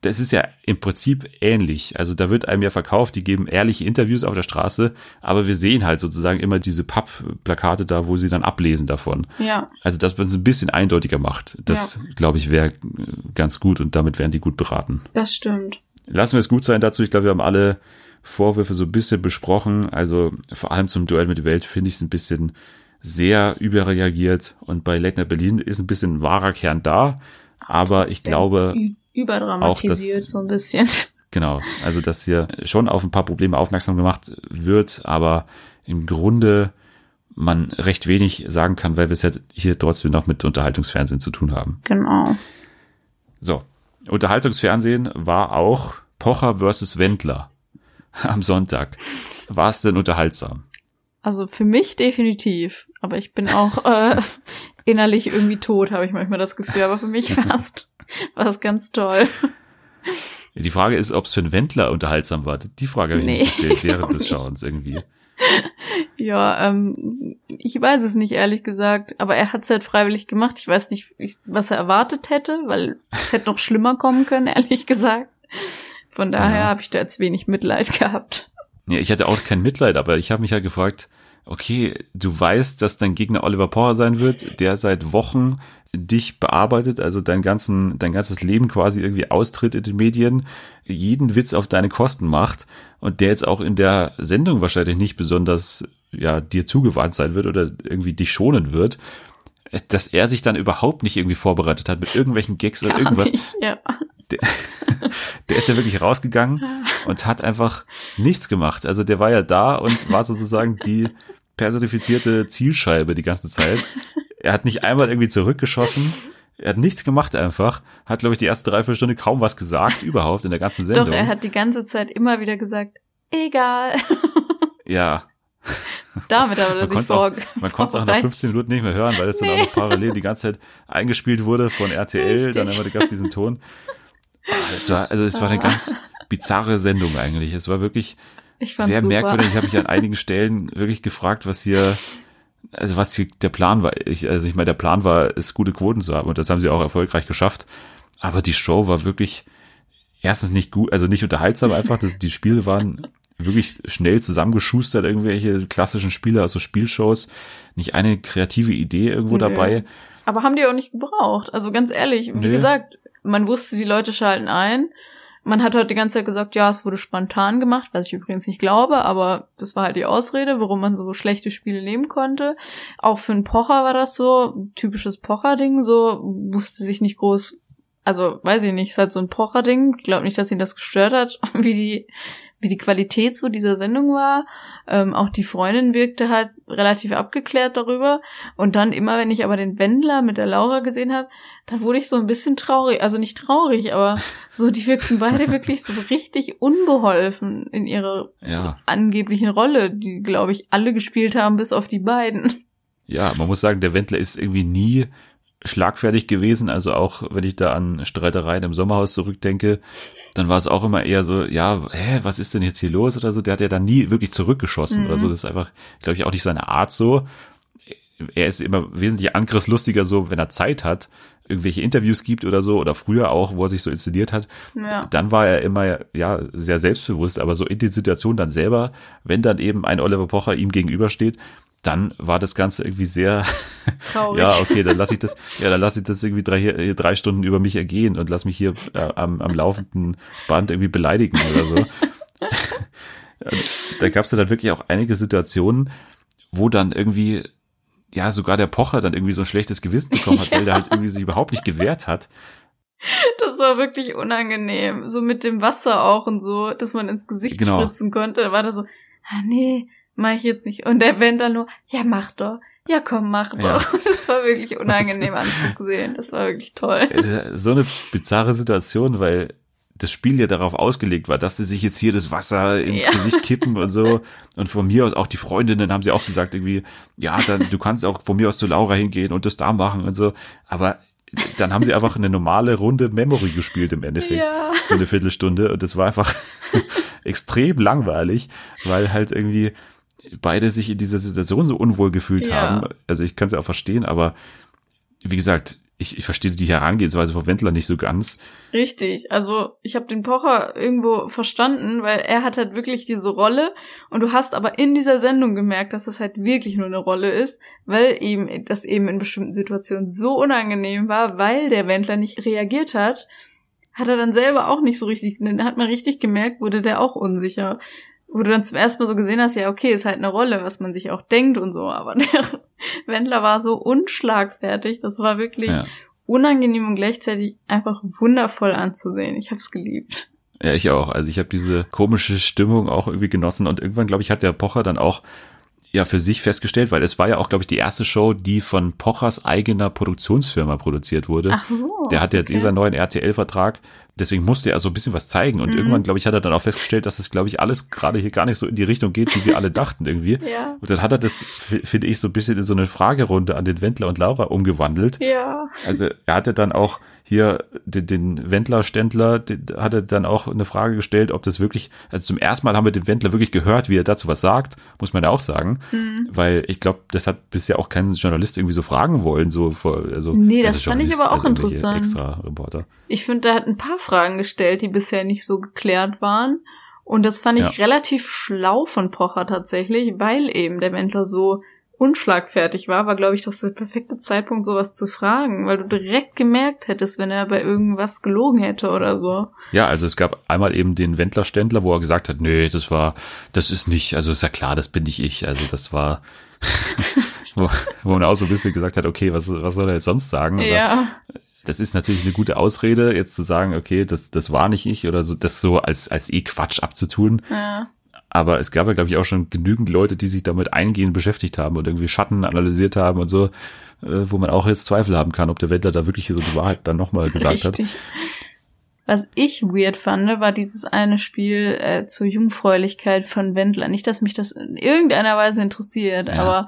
Speaker 1: das ist ja im Prinzip ähnlich. Also da wird einem ja verkauft, die geben ehrliche Interviews auf der Straße, aber wir sehen halt sozusagen immer diese Pappplakate da, wo sie dann ablesen davon.
Speaker 2: Ja.
Speaker 1: Also dass man es ein bisschen eindeutiger macht. Das, ja. glaube ich, wäre ganz gut und damit wären die gut beraten.
Speaker 2: Das stimmt.
Speaker 1: Lassen wir es gut sein dazu. Ich glaube, wir haben alle Vorwürfe so ein bisschen besprochen. Also vor allem zum Duell mit der Welt finde ich es ein bisschen sehr überreagiert und bei Night Berlin ist ein bisschen wahrer Kern da. Aber ich glaube,
Speaker 2: überdramatisiert das, so ein bisschen. [LAUGHS]
Speaker 1: Genau, also dass hier schon auf ein paar Probleme aufmerksam gemacht wird, aber im Grunde man recht wenig sagen kann, weil wir es ja hier trotzdem noch mit Unterhaltungsfernsehen zu tun haben.
Speaker 2: Genau.
Speaker 1: So, Unterhaltungsfernsehen war auch Pocher versus Wendler [LAUGHS] am Sonntag. War es denn unterhaltsam?
Speaker 2: Also für mich definitiv, aber ich bin auch äh, [LAUGHS] innerlich irgendwie tot, habe ich manchmal das Gefühl, aber für mich fast war es ganz toll.
Speaker 1: Die Frage ist, ob es für einen Wendler unterhaltsam war. Die Frage habe ich nee, nicht gestellt während des Schauens irgendwie.
Speaker 2: Ja, ähm, ich weiß es nicht, ehrlich gesagt. Aber er hat es halt freiwillig gemacht. Ich weiß nicht, was er erwartet hätte, weil es hätte noch schlimmer kommen können, ehrlich gesagt. Von daher ja. habe ich da jetzt wenig Mitleid gehabt.
Speaker 1: Ja, ich hatte auch kein Mitleid, aber ich habe mich halt gefragt, okay, du weißt, dass dein Gegner Oliver Power sein wird, der seit Wochen dich bearbeitet, also dein ganzen, dein ganzes Leben quasi irgendwie austritt in den Medien, jeden Witz auf deine Kosten macht und der jetzt auch in der Sendung wahrscheinlich nicht besonders ja dir zugewandt sein wird oder irgendwie dich schonen wird, dass er sich dann überhaupt nicht irgendwie vorbereitet hat mit irgendwelchen Gags Gar oder irgendwas. Nicht, ja. Der, [LAUGHS] der ist ja wirklich rausgegangen und hat einfach nichts gemacht. Also der war ja da und war sozusagen die personifizierte Zielscheibe die ganze Zeit. Er hat nicht einmal irgendwie zurückgeschossen. Er hat nichts gemacht einfach. Hat, glaube ich, die erste Dreiviertelstunde kaum was gesagt [LAUGHS] überhaupt in der ganzen Sendung. Doch,
Speaker 2: er hat die ganze Zeit immer wieder gesagt, egal. [LAUGHS]
Speaker 1: Ja.
Speaker 2: Damit aber er sich vor.
Speaker 1: Man konnte es auch nach 15 Minuten nicht mehr hören, weil es nee. dann auch noch parallel die ganze Zeit eingespielt wurde von RTL. Richtig. Dann immer gab es diesen Ton. Ah, es war, also es war eine ganz bizarre Sendung eigentlich. Es war wirklich sehr super. merkwürdig. Ich habe mich an [LAUGHS] einigen Stellen wirklich gefragt, was hier, also was hier der Plan war. Ich, also ich meine, der Plan war, es gute Quoten zu haben und das haben sie auch erfolgreich geschafft. Aber die Show war wirklich erstens nicht gut, also nicht unterhaltsam [LAUGHS] einfach. Das, die Spiele waren wirklich schnell zusammengeschustert, irgendwelche klassischen Spiele, also Spielshows. Nicht eine kreative Idee irgendwo Nö. dabei.
Speaker 2: Aber haben die auch nicht gebraucht. Also ganz ehrlich, wie Nö. gesagt, man wusste, die Leute schalten ein. Man hat halt die ganze Zeit gesagt, ja, es wurde spontan gemacht, was ich übrigens nicht glaube, aber das war halt die Ausrede, warum man so schlechte Spiele nehmen konnte. Auch für einen Pocher war das so, typisches Pocher-Ding, so, wusste sich nicht groß, also weiß ich nicht, ist halt so ein Pocher-Ding. Ich glaube nicht, dass ihn das gestört hat, [LAUGHS] wie die, wie die Qualität so dieser Sendung war. Ähm, auch die Freundin wirkte halt relativ abgeklärt darüber. Und dann immer, wenn ich aber den Wendler mit der Laura gesehen habe, da wurde ich so ein bisschen traurig. Also nicht traurig, aber [LAUGHS] so, die wirkten beide wirklich so richtig unbeholfen in ihrer ja. angeblichen Rolle, die, glaube ich, alle gespielt haben, bis auf die beiden.
Speaker 1: Ja, man muss sagen, der Wendler ist irgendwie nie schlagfertig gewesen. Also auch wenn ich da an Streitereien im Sommerhaus zurückdenke, dann war es auch immer eher so, ja, hä, was ist denn jetzt hier los oder so. Der hat ja dann nie wirklich zurückgeschossen mhm. oder so. Das ist einfach, glaube ich, auch nicht seine Art so. Er ist immer wesentlich angriffslustiger so, wenn er Zeit hat, irgendwelche Interviews gibt oder so, oder früher auch, wo er sich so inszeniert hat, ja. dann war er immer, ja, sehr selbstbewusst, aber so in die Situation dann selber, wenn dann eben ein Oliver Pocher ihm gegenübersteht, dann war das Ganze irgendwie sehr, [LAUGHS] Traurig. ja, okay, dann lasse ich das, ja, dann lasse ich das irgendwie drei, drei Stunden über mich ergehen und lass mich hier äh, am, am laufenden Band irgendwie beleidigen oder so. [LAUGHS] da gab es dann wirklich auch einige Situationen, wo dann irgendwie, ja, sogar der Pocher dann irgendwie so ein schlechtes Gewissen bekommen hat, [LAUGHS] ja. weil der halt irgendwie sich überhaupt nicht gewehrt hat.
Speaker 2: Das war wirklich unangenehm. So mit dem Wasser auch und so, dass man ins Gesicht genau. spritzen konnte. Da war da so, ah nee, mach ich jetzt nicht. Und der Wendler nur, ja mach doch, ja komm, mach doch. Ja. [LAUGHS] Das war wirklich unangenehm anzusehen. Das war wirklich toll.
Speaker 1: So eine bizarre Situation, weil das Spiel ja darauf ausgelegt war, dass sie sich jetzt hier das Wasser ins ja. Gesicht kippen und so. Und von mir aus auch die Freundinnen haben sie auch gesagt irgendwie, ja, dann, du kannst auch von mir aus zu Laura hingehen und das da machen und so. Aber dann haben sie einfach eine normale Runde Memory gespielt im Endeffekt ja. für eine Viertelstunde und das war einfach [LAUGHS] extrem langweilig, weil halt irgendwie beide sich in dieser Situation so unwohl gefühlt ja. haben. Also ich kann es ja auch verstehen, aber wie gesagt, ich, ich verstehe die Herangehensweise von Wendler nicht so ganz.
Speaker 2: Richtig. Also ich habe den Pocher irgendwo verstanden, weil er hat halt wirklich diese Rolle und du hast aber in dieser Sendung gemerkt, dass das halt wirklich nur eine Rolle ist, weil ihm das eben in bestimmten Situationen so unangenehm war, weil der Wendler nicht reagiert hat, hat er dann selber auch nicht so richtig, dann hat man richtig gemerkt, wurde der auch unsicher wo du dann zum ersten Mal so gesehen hast, ja, okay, ist halt eine Rolle, was man sich auch denkt und so, aber [LAUGHS] der Wendler war so unschlagfertig, das war wirklich ja. unangenehm und gleichzeitig einfach wundervoll anzusehen. Ich hab's geliebt.
Speaker 1: Ja, ich auch. Also ich habe diese komische Stimmung auch irgendwie genossen und irgendwann, glaube ich, hat der Pocher dann auch ja für sich festgestellt, weil es war ja auch, glaube ich, die erste Show, die von Pochers eigener Produktionsfirma produziert wurde. Ach so, der hatte jetzt okay. eh seinen neuen RTL-Vertrag deswegen musste er so ein bisschen was zeigen. Und mhm. irgendwann, glaube ich, hat er dann auch festgestellt, dass es, glaube ich, alles gerade hier gar nicht so in die Richtung geht, wie wir alle dachten irgendwie. [LAUGHS] Ja. Und dann hat er das, finde ich, so ein bisschen in so eine Fragerunde an den Wendler und Laura umgewandelt. Ja. Also er hatte dann auch hier den, den Wendler-Ständler, den, hat er dann auch eine Frage gestellt, ob das wirklich, also zum ersten Mal haben wir den Wendler wirklich gehört, wie er dazu was sagt, muss man ja auch sagen. Mhm. Weil ich glaube, das hat bisher auch kein Journalist irgendwie so fragen wollen, so vor, also.
Speaker 2: Nee, das also fand ich aber auch also interessant.
Speaker 1: Extra Reporter.
Speaker 2: Ich finde, der hat ein paar Fragen gestellt, die bisher nicht so geklärt waren. Und das fand ich ja. relativ schlau von Pocher tatsächlich, weil eben der Wendler so unschlagfertig war, war, glaube ich, das der perfekte Zeitpunkt, sowas zu fragen, weil du direkt gemerkt hättest, wenn er bei irgendwas gelogen hätte oder so.
Speaker 1: Ja, also es gab einmal eben den Wendler-Ständler, wo er gesagt hat, nee, das war, das ist nicht, also ist ja klar, das bin nicht ich. Also das war, [LAUGHS] wo, wo man auch so ein bisschen gesagt hat, okay, was, was soll er jetzt sonst sagen?
Speaker 2: Ja
Speaker 1: das ist natürlich eine gute Ausrede, jetzt zu sagen, okay, das, das war nicht ich oder so, das so als, als eh Quatsch abzutun. Ja. Aber es gab ja, glaube ich, auch schon genügend Leute, die sich damit eingehend beschäftigt haben und irgendwie Schatten analysiert haben und so, äh, wo man auch jetzt Zweifel haben kann, ob der Wendler da wirklich so die Wahrheit dann nochmal gesagt Richtig. hat.
Speaker 2: Was ich weird fand, war dieses eine Spiel äh, zur Jungfräulichkeit von Wendler. Nicht, dass mich das in irgendeiner Weise interessiert, ja. aber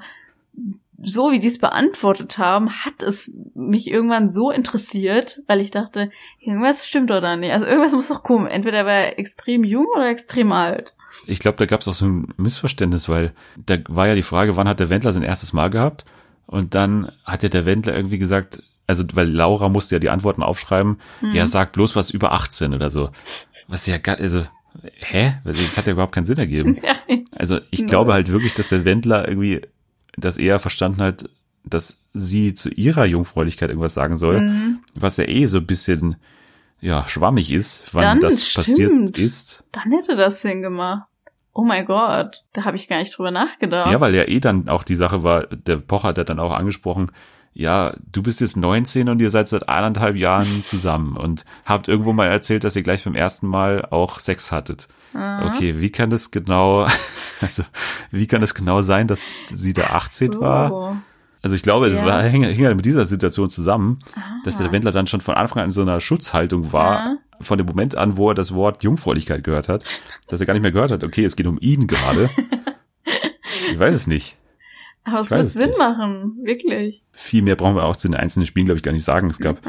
Speaker 2: so wie die es beantwortet haben, hat es mich irgendwann so interessiert, weil ich dachte, irgendwas stimmt oder nicht. Also irgendwas muss doch kommen. Entweder war er extrem jung oder extrem alt.
Speaker 1: Ich glaube, da gab es auch so ein Missverständnis, weil da war ja die Frage, wann hat der Wendler sein erstes Mal gehabt? Und dann hat ja der Wendler irgendwie gesagt, also weil Laura musste ja die Antworten aufschreiben, mhm. ja, sagt bloß was über 18 oder so. Was ja gar, also, hä? Das hat ja überhaupt keinen Sinn ergeben. [LAUGHS] Also ich glaube halt wirklich, dass der Wendler irgendwie das eher verstanden hat, dass sie zu ihrer Jungfräulichkeit irgendwas sagen soll, mhm. was ja eh so ein bisschen ja schwammig ist, wann Dann, das stimmt. passiert ist.
Speaker 2: Dann hätte das Sinn gemacht. Oh mein Gott, da habe ich gar nicht drüber nachgedacht.
Speaker 1: Ja, weil ja eh dann auch die Sache war, der Pocher hat ja dann auch angesprochen, ja, du bist jetzt 19 und ihr seid seit eineinhalb Jahren zusammen und habt irgendwo mal erzählt, dass ihr gleich beim ersten Mal auch Sex hattet. Mhm. Okay, wie kann das genau, [LAUGHS] also wie kann das genau sein, dass sie da 18 so. war? Also ich glaube, das ja. war, hing, hing halt mit dieser Situation zusammen, Aha. dass der Wendler dann schon von Anfang an in so einer Schutzhaltung war, ja. von dem Moment an, wo er das Wort Jungfräulichkeit gehört hat, dass er gar nicht mehr gehört hat, okay, es geht um ihn gerade. [LAUGHS] ich weiß es nicht.
Speaker 2: Aber es wird Sinn nicht. machen, wirklich.
Speaker 1: Viel mehr brauchen wir auch zu den einzelnen Spielen, glaube ich, gar nicht sagen. Es gab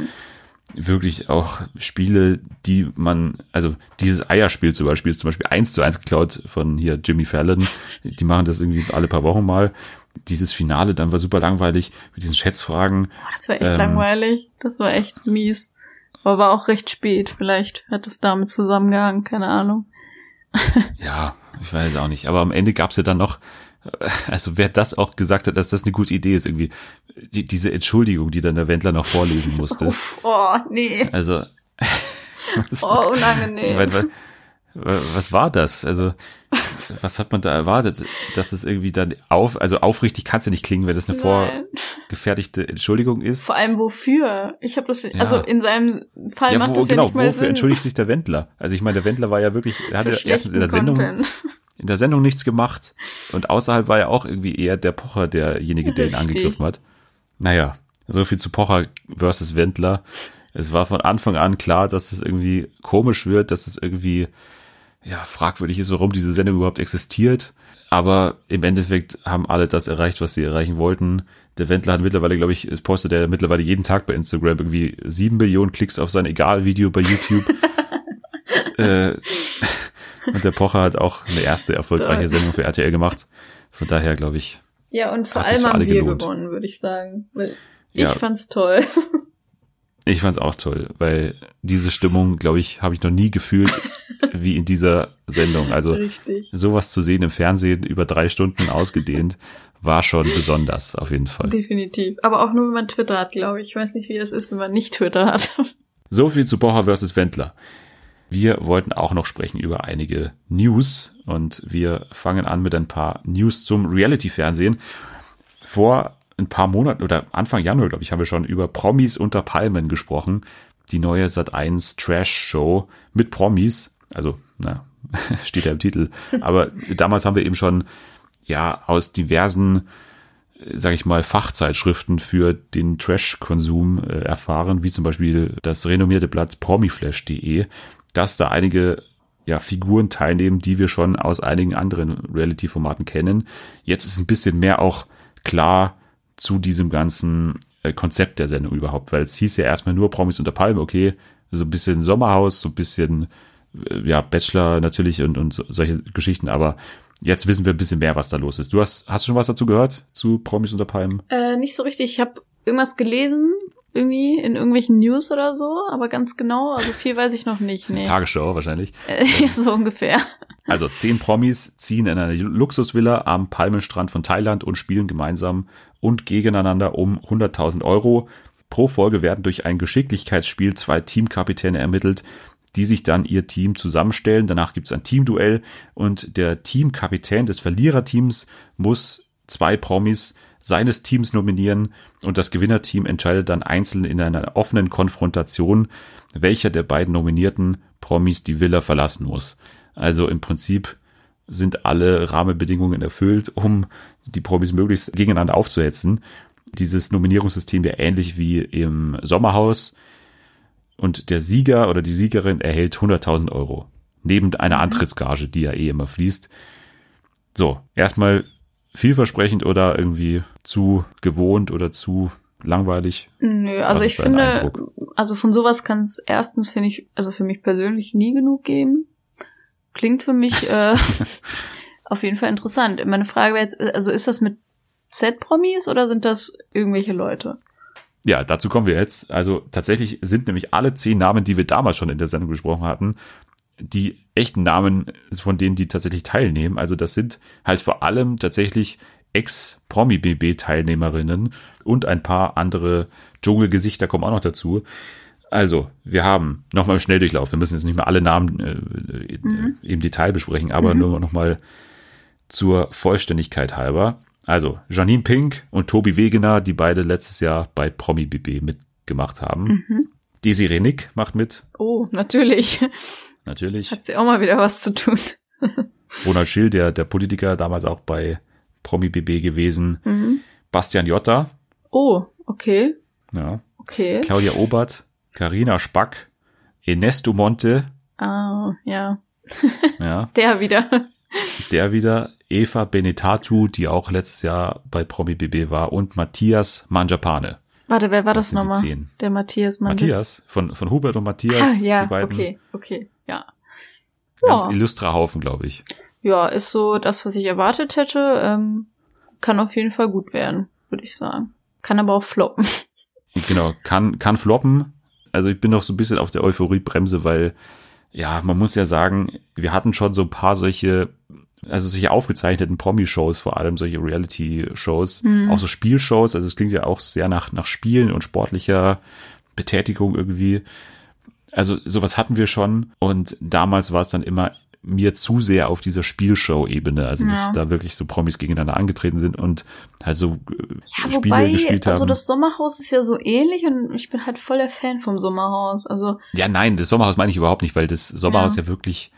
Speaker 1: wirklich auch Spiele, die man, also dieses Eierspiel zum Beispiel ist zum Beispiel eins zu eins geklaut von hier Jimmy Fallon. Die machen das irgendwie alle paar Wochen mal. Dieses Finale dann war super langweilig mit diesen Schätzfragen.
Speaker 2: Das war echt ähm, langweilig. Das war echt mies. Aber auch recht spät. Vielleicht hat es damit zusammengehangen, keine Ahnung. [LAUGHS]
Speaker 1: ja, ich weiß auch nicht. Aber am Ende gab es ja dann noch [LAUGHS] also wer das auch gesagt hat, dass das eine gute Idee ist, irgendwie die, diese Entschuldigung, die dann der Wendler noch vorlesen musste.
Speaker 2: Uff, oh, nee.
Speaker 1: Also. [LAUGHS]
Speaker 2: oh, unangenehm. [LAUGHS]
Speaker 1: Was, was war das? Also, was hat man da erwartet? Dass es irgendwie dann auf, also aufrichtig kann es ja nicht klingen, wenn das eine Nein. vorgefertigte Entschuldigung ist.
Speaker 2: Vor allem wofür? Ich habe das, ja. also in seinem Fall ja, macht wo, das
Speaker 1: genau,
Speaker 2: ja nicht mal
Speaker 1: wofür
Speaker 2: Sinn.
Speaker 1: entschuldigt sich der Wendler? Also ich meine, der Wendler war ja wirklich, er hatte erstens in der Sendung, in der Sendung nichts gemacht und außerhalb war ja auch irgendwie eher der Pocher derjenige, der ihn
Speaker 2: Richtig.
Speaker 1: angegriffen hat. Naja, so viel zu Pocher versus Wendler. Es war von Anfang an klar, dass es irgendwie komisch wird, dass es irgendwie ja fragwürdig ist, warum diese Sendung überhaupt existiert. Aber im Endeffekt haben alle das erreicht, was sie erreichen wollten. Der Wendler hat mittlerweile, glaube ich, es postet er mittlerweile jeden Tag bei Instagram irgendwie sieben Millionen Klicks auf sein Egal-Video bei YouTube. [LAUGHS] äh, und der Pocher hat auch eine erste erfolgreiche. Sendung für RTL gemacht. Von daher glaube ich,
Speaker 2: Ja, und vor allem haben wir
Speaker 1: gelohnt.
Speaker 2: gewonnen, würde ich sagen. Weil
Speaker 1: Ja.
Speaker 2: ich fand's toll. [LAUGHS]
Speaker 1: ich fand's auch toll, weil diese Stimmung, glaube ich, habe ich noch nie gefühlt [LAUGHS] wie in dieser Sendung. Also
Speaker 2: Richtig.
Speaker 1: sowas zu sehen im Fernsehen über drei Stunden ausgedehnt war schon besonders auf jeden Fall.
Speaker 2: Definitiv. Aber auch nur, wenn man Twitter hat, glaube ich. Ich weiß nicht, wie es ist, wenn man nicht Twitter hat.
Speaker 1: So viel zu Pocher versus Wendler. Wir wollten auch noch sprechen über einige News und wir fangen an mit ein paar News zum Reality-Fernsehen. Vor ein paar Monaten oder Anfang Januar, glaube ich, haben wir schon über Promis unter Palmen gesprochen. Die neue Sat1 Trash-Show mit Promis. Also, na, [LAUGHS] steht ja im Titel. Aber damals haben wir eben schon, ja, aus diversen sage ich mal, Fachzeitschriften für den Trash-Konsum äh, erfahren, wie zum Beispiel das renommierte Blatt promiflash.de, dass da einige ja, Figuren teilnehmen, die wir schon aus einigen anderen Reality-Formaten kennen. Jetzt ist ein bisschen mehr auch klar zu diesem ganzen äh, Konzept der Sendung überhaupt, weil es hieß ja erstmal nur Promis unter Palme, okay, so ein bisschen Sommerhaus, so ein bisschen äh, ja, Bachelor natürlich und, und so- solche Geschichten, aber jetzt wissen wir ein bisschen mehr, was da los ist. Du hast, hast du schon was dazu gehört? Zu Promis unter Palmen?
Speaker 2: Äh, nicht so richtig. Ich habe irgendwas gelesen, irgendwie in irgendwelchen News oder so, aber ganz genau, also viel weiß ich noch nicht. Nee. [LAUGHS]
Speaker 1: Tagesschau wahrscheinlich.
Speaker 2: Äh, ja, [LAUGHS] so ungefähr.
Speaker 1: Also zehn Promis ziehen in eine Luxusvilla am Palmenstrand von Thailand und spielen gemeinsam und gegeneinander um 100.000 Euro. Pro Folge werden durch ein Geschicklichkeitsspiel zwei Teamkapitäne ermittelt, die sich dann ihr Team zusammenstellen. Danach gibt es ein Teamduell und der Teamkapitän des Verliererteams muss zwei Promis seines Teams nominieren und das Gewinnerteam entscheidet dann einzeln in einer offenen Konfrontation, welcher der beiden nominierten Promis die Villa verlassen muss. Also im Prinzip sind alle Rahmenbedingungen erfüllt, um die Promis möglichst gegeneinander aufzuhetzen. Dieses Nominierungssystem ja ähnlich wie im Sommerhaus. Und der Sieger oder die Siegerin erhält 100.000 Euro. Neben einer Antrittsgage, die ja eh immer fließt. So, erstmal vielversprechend oder irgendwie zu gewohnt oder zu langweilig.
Speaker 2: Nö, also ich finde, also von sowas kann es erstens, finde ich, also für mich persönlich nie genug geben. Klingt für mich äh, [LAUGHS] auf jeden Fall interessant. Meine Frage wäre jetzt, also ist das mit Z-Promis oder sind das irgendwelche Leute?
Speaker 1: Ja, dazu kommen wir jetzt. Also tatsächlich sind nämlich alle zehn Namen, die wir damals schon in der Sendung besprochen hatten, die echten Namen von denen, die tatsächlich teilnehmen. Also das sind halt vor allem tatsächlich Ex-Promi-BB-Teilnehmerinnen und ein paar andere Dschungelgesichter kommen auch noch dazu. Also, wir haben nochmal im Schnelldurchlauf. Wir müssen jetzt nicht mehr alle Namen äh, äh, im Detail besprechen, aber nur nochmal zur Vollständigkeit halber. Also, Janine Pink und Tobi Wegener, die beide letztes Jahr bei Promi BB mitgemacht haben.
Speaker 2: Mhm.
Speaker 1: Desiree Nick macht mit,
Speaker 2: Oh, natürlich.
Speaker 1: Natürlich.
Speaker 2: Hat sie auch mal wieder was zu tun. [LAUGHS]
Speaker 1: Ronald Schill, der, der Politiker, damals auch bei Promi BB gewesen.
Speaker 2: Mhm.
Speaker 1: Bastian Jotta,
Speaker 2: Oh, okay.
Speaker 1: ja.
Speaker 2: Okay.
Speaker 1: Claudia Obert, Karina Spack, Ernesto Monte,
Speaker 2: Ah, ja. [LAUGHS]
Speaker 1: ja,
Speaker 2: Der wieder.
Speaker 1: der wieder, Eva Benetatu, die auch letztes Jahr bei Promi BB war, und Matthias Manjapane.
Speaker 2: Warte, wer war
Speaker 1: Das
Speaker 2: das, nochmal? Der Matthias Mann.
Speaker 1: Matthias, von, von Hubert und Matthias,
Speaker 2: Ah, ja,
Speaker 1: die beiden.
Speaker 2: okay, okay, ja.
Speaker 1: Ganz
Speaker 2: Ja.
Speaker 1: illustrer Haufen, glaube ich.
Speaker 2: Ja, ist so das, was ich erwartet hätte. Ähm, kann auf jeden Fall gut werden, würde ich sagen. Kann aber auch floppen. [LAUGHS]
Speaker 1: Genau, kann, kann floppen. Also ich bin noch so ein bisschen auf der Euphoriebremse, weil, ja, man muss ja sagen, wir hatten schon so ein paar solche, also solche aufgezeichneten Promi-Shows, vor allem solche Reality-Shows, auch so Spielshows, also es klingt ja auch sehr nach, nach Spielen und sportlicher Betätigung irgendwie. Also sowas hatten wir schon und damals war es dann immer mir zu sehr auf dieser Spielshow-Ebene, also
Speaker 2: Ja.
Speaker 1: dass da wirklich so Promis gegeneinander angetreten sind und halt so äh,
Speaker 2: Ja,
Speaker 1: Spiele
Speaker 2: wobei,
Speaker 1: gespielt haben.
Speaker 2: also das Sommerhaus ist ja so ähnlich und ich bin halt voll der Fan vom Sommerhaus. Also,
Speaker 1: Ja, nein, das Sommerhaus meine ich überhaupt nicht, weil das Sommerhaus ja,
Speaker 2: Ja.
Speaker 1: wirklich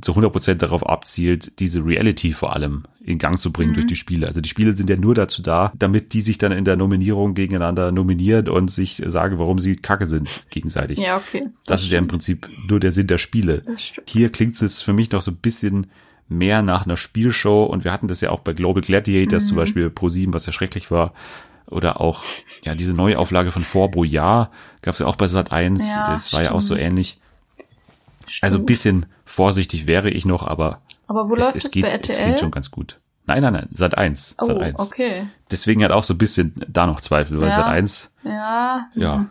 Speaker 1: zu 100% darauf abzielt, diese Reality vor allem in Gang zu bringen
Speaker 2: Mhm.
Speaker 1: durch die Spiele. Also die Spiele sind ja nur dazu da, damit die sich dann in der Nominierung gegeneinander nominieren und sich sagen, warum sie kacke sind gegenseitig.
Speaker 2: Ja, okay.
Speaker 1: Das ist ja im Prinzip nur der Sinn der Spiele.
Speaker 2: Das stimmt.
Speaker 1: Hier klingt es für mich noch so ein bisschen mehr nach einer Spielshow und wir hatten das ja auch bei Global Gladiators
Speaker 2: Mhm.
Speaker 1: zum Beispiel Pro 7, was ja schrecklich war. Oder auch, ja, diese Neuauflage von Vor Boyard gab es ja auch bei Sat 1.
Speaker 2: Ja,
Speaker 1: das war ja auch so
Speaker 2: stimmt.
Speaker 1: Also ein bisschen vorsichtig wäre ich noch, aber
Speaker 2: Aber wo
Speaker 1: es,
Speaker 2: läuft
Speaker 1: es, geht,
Speaker 2: bei
Speaker 1: es
Speaker 2: RTL?
Speaker 1: klingt schon ganz gut. Nein, nein, nein, Sat 1.
Speaker 2: oh,
Speaker 1: Sat 1.
Speaker 2: okay.
Speaker 1: Deswegen hat auch so ein bisschen da noch Zweifel, weil
Speaker 2: Ja.
Speaker 1: Sat 1,
Speaker 2: Ja.
Speaker 1: ja,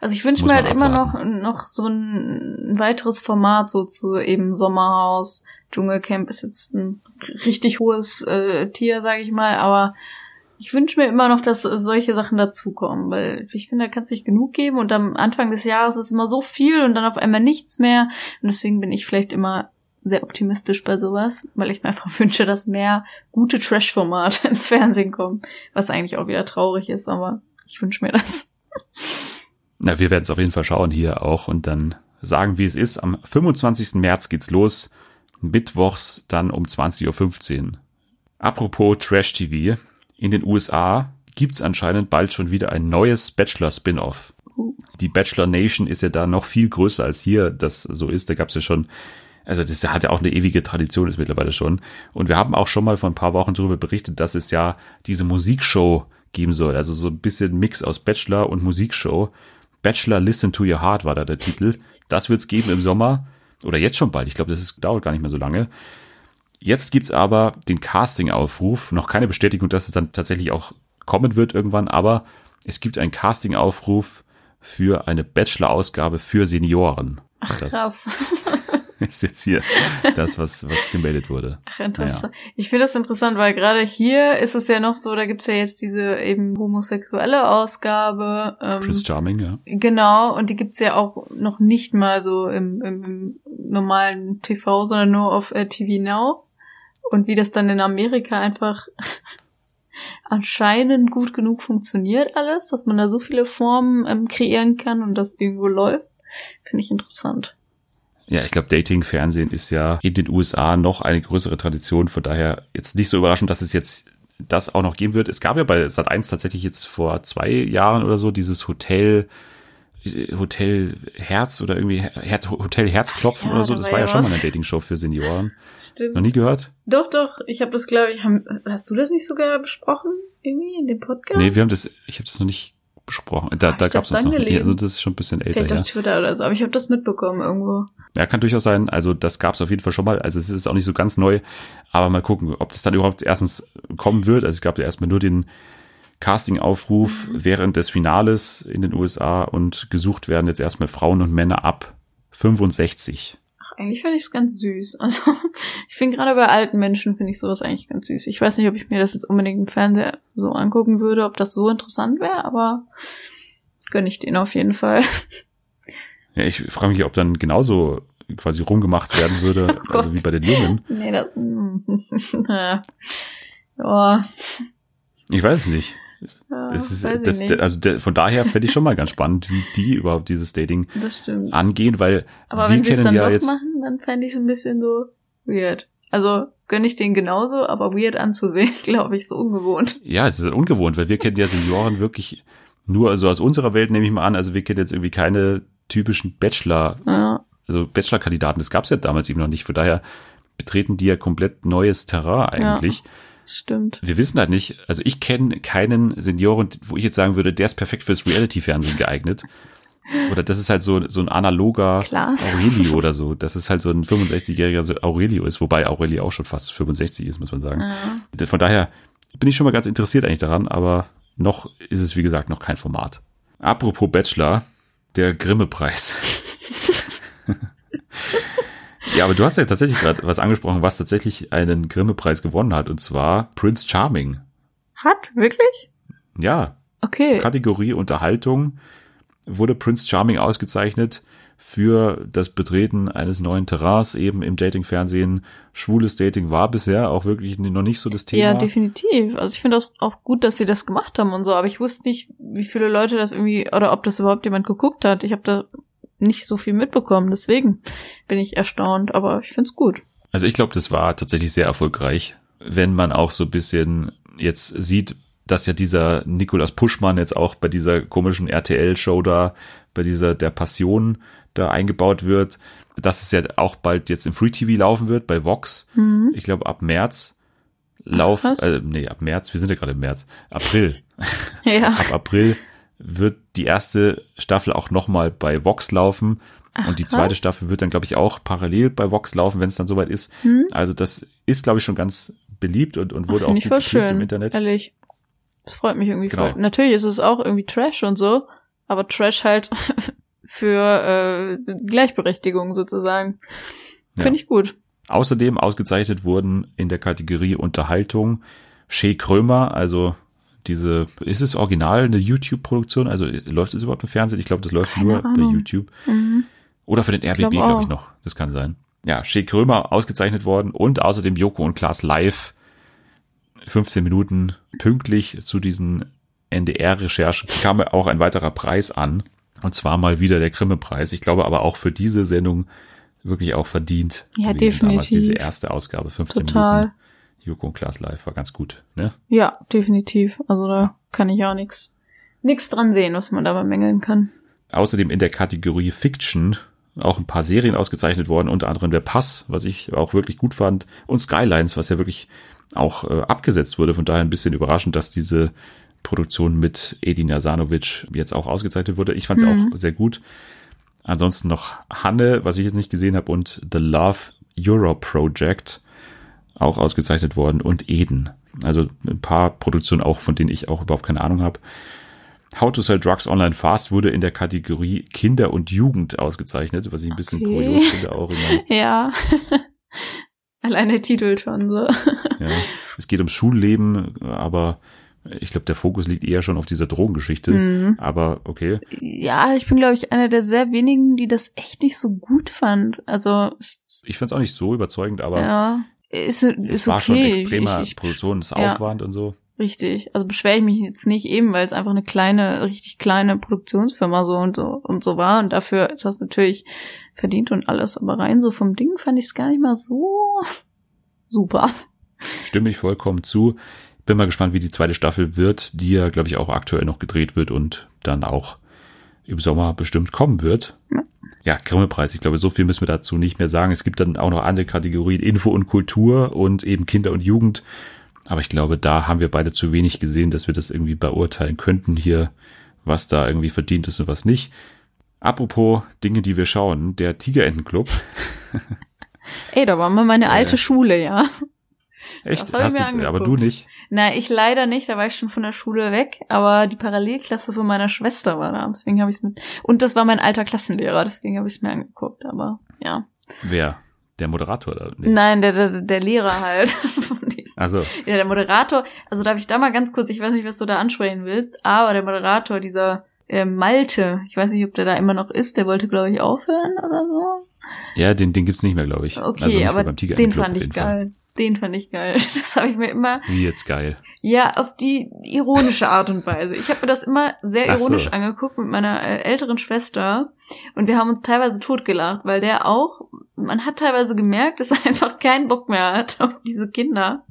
Speaker 2: Also ich wünsche mir halt immer noch,
Speaker 1: abwarten.
Speaker 2: noch so ein weiteres Format, so zu eben Sommerhaus. Dschungelcamp ist jetzt ein richtig hohes äh, Tier, sage ich mal, aber ich wünsche mir immer noch, dass solche Sachen dazukommen, weil ich finde, da kann es nicht genug geben und am Anfang des Jahres ist immer so viel und dann auf einmal nichts mehr und deswegen bin ich vielleicht immer sehr optimistisch bei sowas, weil ich mir einfach [LAUGHS] wünsche, dass mehr gute Trash-Formate [LAUGHS] ins Fernsehen kommen, was eigentlich auch wieder traurig ist, aber ich wünsche mir das.
Speaker 1: Na, wir werden es auf jeden Fall schauen hier auch und dann sagen, wie es ist. Am 25. März geht's los. Mittwochs dann um 20.15 Uhr. Apropos Trash TV. In den USA gibt's anscheinend bald schon wieder ein neues Bachelor-Spin-Off. Die Bachelor Nation ist ja da noch viel größer als hier das so ist. Da gab's ja schon, also das hat ja auch eine ewige Tradition, ist mittlerweile schon. Und wir haben auch schon mal vor ein paar Wochen darüber berichtet, dass es ja diese Musikshow geben soll. Also so ein bisschen Mix aus Bachelor und Musikshow. Bachelor Listen to Your Heart war da der Titel. Das wird's geben im Sommer. Oder jetzt schon bald. Ich glaube, das ist, dauert gar nicht mehr so lange. Jetzt gibt's aber den Casting-Aufruf. Noch keine Bestätigung, dass es dann tatsächlich auch kommen wird irgendwann, aber es gibt einen Casting-Aufruf für eine Bachelor-Ausgabe für Senioren.
Speaker 2: Ach,
Speaker 1: das
Speaker 2: krass. [LAUGHS]
Speaker 1: ist jetzt hier das, was, was gemeldet wurde.
Speaker 2: Ach, interessant. Ich finde das interessant, weil gerade hier ist es ja noch so, da gibt's ja jetzt diese eben homosexuelle Ausgabe. Ähm,
Speaker 1: Prince Charming, ja.
Speaker 2: genau, und die gibt's ja auch noch nicht mal so im, im, im normalen TV, sondern nur auf äh, TV Now. Und wie das dann in Amerika einfach [LAUGHS] anscheinend gut genug funktioniert alles, dass man da so viele Formen ähm, kreieren kann und das irgendwo läuft, finde ich interessant.
Speaker 1: Ja, ich glaube, Dating-Fernsehen ist ja in den USA noch eine größere Tradition. Von daher jetzt nicht so überraschend, dass es jetzt das auch noch geben wird. Es gab ja bei Sat1 tatsächlich jetzt vor zwei Jahren oder so dieses Hotel, Hotel Herz oder irgendwie Herz, Hotel Herzklopfen
Speaker 2: Ja,
Speaker 1: oder so.
Speaker 2: da
Speaker 1: Das
Speaker 2: war
Speaker 1: ja
Speaker 2: ja
Speaker 1: schon mal
Speaker 2: was.
Speaker 1: eine Dating-Show für Senioren.
Speaker 2: Stimmt.
Speaker 1: Noch nie gehört?
Speaker 2: Doch, doch, ich habe das, glaube ich, haben, hast du das nicht sogar besprochen? Irgendwie in dem Podcast?
Speaker 1: Nee, wir haben das, ich habe das noch nicht besprochen. Da,
Speaker 2: Hab
Speaker 1: da
Speaker 2: ich
Speaker 1: gab's
Speaker 2: das
Speaker 1: noch.
Speaker 2: gelesen?
Speaker 1: Also das ist schon ein bisschen älter,
Speaker 2: Vielleicht
Speaker 1: ja.
Speaker 2: auf Twitter oder so, aber ich habe das mitbekommen irgendwo.
Speaker 1: Ja, kann durchaus sein. Also das gab es auf jeden Fall schon mal. Also es ist auch nicht so ganz neu. Aber mal gucken, ob das dann überhaupt erstens kommen wird. Also es gab ja erstmal nur den Casting-Aufruf während des Finales in den USA und gesucht werden jetzt erstmal Frauen und Männer ab 65.
Speaker 2: Ach, eigentlich finde ich es ganz süß. [LAUGHS] Also ich finde gerade bei alten Menschen finde ich sowas eigentlich ganz süß. Ich weiß nicht, ob ich mir das jetzt unbedingt im Fernseher so angucken würde, ob das so interessant wäre, aber gönne ich den auf jeden Fall. [LAUGHS]
Speaker 1: Ja, ich frage mich, ob dann genauso quasi rumgemacht werden würde, [LAUGHS]
Speaker 2: Oh
Speaker 1: also wie bei den Jungen.
Speaker 2: nee, das. ja. Ja,
Speaker 1: Ich weiß es nicht.
Speaker 2: Ja,
Speaker 1: Es ist, das, also der, von daher fände ich schon mal ganz spannend, wie die überhaupt dieses Dating angehen, weil
Speaker 2: Aber
Speaker 1: wir
Speaker 2: wenn wir es
Speaker 1: kennen
Speaker 2: dann
Speaker 1: ja jetzt.
Speaker 2: machen, dann fände ich es ein bisschen so weird. Also gönne ich den genauso, aber weird anzusehen, [LAUGHS] glaube ich, so ungewohnt.
Speaker 1: Ja, es ist ungewohnt, weil wir kennen ja Senioren wirklich nur also aus unserer Welt, nehme ich mal an. Also wir kennen jetzt irgendwie keine typischen Bachelor,
Speaker 2: Ja,
Speaker 1: also Bachelor-Kandidaten. Das gab es ja damals eben noch nicht. Von daher betreten die ja komplett neues Terrain eigentlich.
Speaker 2: Stimmt.
Speaker 1: Wir wissen halt nicht, also ich kenne keinen Senioren, wo ich jetzt sagen würde, der ist perfekt fürs Reality-Fernsehen geeignet. Oder das ist halt so, so ein analoger
Speaker 2: Klaas.
Speaker 1: Aurelio oder so. Das ist halt so ein 65-jähriger so Aurelio ist, wobei Aurelio auch schon fast 65 ist, muss man sagen.
Speaker 2: Ja.
Speaker 1: Von daher bin ich schon mal ganz interessiert eigentlich daran, aber noch ist es, wie gesagt, noch kein Format. Apropos Bachelor, der Grimme-Preis. [LAUGHS] [LAUGHS] ja, aber du hast ja tatsächlich gerade was angesprochen, was tatsächlich einen Grimme-Preis gewonnen hat, und zwar Prince Charming.
Speaker 2: Hat? Wirklich?
Speaker 1: Ja,
Speaker 2: Okay.
Speaker 1: Kategorie Unterhaltung wurde Prince Charming ausgezeichnet für das Betreten eines neuen Terrains eben im Dating-Fernsehen. Schwules Dating war bisher auch wirklich noch nicht so das Thema.
Speaker 2: Ja, definitiv. Also ich finde das auch gut, dass sie das gemacht haben und so, aber ich wusste nicht, wie viele Leute das irgendwie oder ob das überhaupt jemand geguckt hat. Ich habe da nicht so viel mitbekommen. Deswegen bin ich erstaunt, aber ich find's gut.
Speaker 1: Also ich glaube, das war tatsächlich sehr erfolgreich, wenn man auch so ein bisschen jetzt sieht, dass ja dieser Nikolas Puschmann jetzt auch bei dieser komischen RTL-Show da, bei dieser der Passion da eingebaut wird, dass es ja auch bald jetzt im Free TV laufen wird bei Vox.
Speaker 2: Mhm.
Speaker 1: Ich glaube ab März lauf, äh, nee, ab März, wir sind ja gerade im März, April. [LAUGHS]
Speaker 2: Ja.
Speaker 1: ab April wird die erste Staffel auch nochmal bei Vox laufen.
Speaker 2: Ach,
Speaker 1: und die zweite
Speaker 2: krass.
Speaker 1: Staffel wird dann, glaube ich, auch parallel bei Vox laufen, wenn es dann soweit ist.
Speaker 2: Hm?
Speaker 1: Also das ist, glaube ich, schon ganz beliebt und, und wurde auch
Speaker 2: Finde ich
Speaker 1: gut
Speaker 2: voll schön.
Speaker 1: im Internet.
Speaker 2: Ehrlich. Das freut mich irgendwie
Speaker 1: Genau.
Speaker 2: voll. Natürlich ist es auch irgendwie Trash und so, aber Trash halt [LAUGHS] für äh, Gleichberechtigung sozusagen.
Speaker 1: Ja.
Speaker 2: Finde ich gut.
Speaker 1: Außerdem ausgezeichnet wurden in der Kategorie Unterhaltung Shea Krömer, also diese, ist es original eine YouTube-Produktion? Also läuft es überhaupt im Fernsehen? Ich glaube, das läuft
Speaker 2: Keine
Speaker 1: nur bei
Speaker 2: Ahnung.
Speaker 1: YouTube.
Speaker 2: Mhm.
Speaker 1: Oder für den RBB,
Speaker 2: glaub
Speaker 1: glaube ich
Speaker 2: auch.
Speaker 1: noch. Das kann sein. Ja, Shea Krömer ausgezeichnet worden und außerdem Joko und Klaas live 15 Minuten pünktlich zu diesen NDR-Recherchen kam auch ein weiterer Preis an. Und zwar mal wieder der Grimme-Preis. Ich glaube aber auch für diese Sendung wirklich auch verdient.
Speaker 2: Ja,
Speaker 1: gewesen Damals
Speaker 2: definitiv.
Speaker 1: diese erste Ausgabe, 15
Speaker 2: Total.
Speaker 1: Minuten. Joko und Klaas live war ganz gut, ne?
Speaker 2: Ja, definitiv. Also da kann ich auch nix nix dran sehen, was man da bemängeln kann.
Speaker 1: Außerdem in der Kategorie Fiction auch ein paar Serien ausgezeichnet worden, unter anderem der Pass, was ich auch wirklich gut fand, und Skylines, was ja wirklich auch äh, abgesetzt wurde. Von daher ein bisschen überraschend, dass diese Produktion mit Edin Jasanovic jetzt auch ausgezeichnet wurde. Ich fand es
Speaker 2: Mhm.
Speaker 1: auch sehr gut. Ansonsten noch Hanne, was ich jetzt nicht gesehen habe, und The Love Euro Project auch ausgezeichnet worden und Eden. Also ein paar Produktionen auch, von denen ich auch überhaupt keine Ahnung habe. How to Sell Drugs Online Fast wurde in der Kategorie Kinder und Jugend ausgezeichnet, was ich ein bisschen
Speaker 2: Okay.
Speaker 1: kurios finde auch immer. [LAUGHS]
Speaker 2: Ja. [LAUGHS] Allein der Titel schon so.
Speaker 1: Ja. Es geht ums Schulleben, aber ich glaube, der Fokus liegt eher schon auf dieser Drogengeschichte.
Speaker 2: Mhm.
Speaker 1: Aber okay.
Speaker 2: Ja, ich bin, glaube ich, einer der sehr wenigen, die das echt nicht so gut fand. Also,
Speaker 1: Ich fand es auch nicht so überzeugend, aber
Speaker 2: ja, ist, ist
Speaker 1: es war
Speaker 2: okay.
Speaker 1: schon extremer
Speaker 2: Ich, ich,
Speaker 1: Produktionsaufwand und so.
Speaker 2: Richtig. Also beschwere ich mich jetzt nicht eben, weil es einfach eine kleine, richtig kleine Produktionsfirma so und so und so war. Und dafür ist das natürlich verdient und alles. Aber rein so vom Ding fand ich es gar nicht mal so super.
Speaker 1: Stimme ich vollkommen zu. Bin mal gespannt, wie die zweite Staffel wird, die ja, glaube ich, auch aktuell noch gedreht wird und dann auch im Sommer bestimmt kommen wird.
Speaker 2: Ja.
Speaker 1: Ja, Grimme-Preis. Ich glaube, so viel müssen wir dazu nicht mehr sagen. Es gibt dann auch noch andere Kategorien, Info und Kultur und eben Kinder und Jugend. Aber ich glaube, da haben wir beide zu wenig gesehen, dass wir das irgendwie beurteilen könnten hier, was da irgendwie verdient ist und was nicht. Apropos Dinge, die wir schauen, der Tigerentenclub. [LAUGHS]
Speaker 2: Ey, da war mal meine alte
Speaker 1: ja.
Speaker 2: Schule, ja.
Speaker 1: Echt?
Speaker 2: Das
Speaker 1: Hast du, aber du nicht.
Speaker 2: Na, ich leider nicht, da war ich schon von der Schule weg, aber die Parallelklasse von meiner Schwester war da, deswegen habe ich es mit und das war mein alter Klassenlehrer, deswegen habe ich es mir angeguckt, aber ja.
Speaker 1: Wer? Der Moderator? Oder? Nee.
Speaker 2: Nein, der, der, der Lehrer halt. [LAUGHS]
Speaker 1: Also,
Speaker 2: Ja, der Moderator, also darf ich da mal ganz kurz, ich weiß nicht, was du da ansprechen willst, aber der Moderator, dieser äh, Malte, ich weiß nicht, ob der da immer noch ist, der wollte, glaube ich, aufhören oder so.
Speaker 1: ja, den, den gibt's nicht mehr, glaube ich.
Speaker 2: Okay,
Speaker 1: also
Speaker 2: aber den
Speaker 1: Club
Speaker 2: fand ich
Speaker 1: jeden Fall.
Speaker 2: Den fand ich geil. [LAUGHS] Das habe ich mir immer
Speaker 1: Wie jetzt geil.
Speaker 2: Ja, auf die ironische Art und Weise. Ich habe mir das immer sehr
Speaker 1: Ach so.
Speaker 2: ironisch angeguckt mit meiner äh, älteren Schwester und wir haben uns teilweise totgelacht, weil der auch, man hat teilweise gemerkt, dass er [LAUGHS] einfach keinen Bock mehr hat auf diese Kinder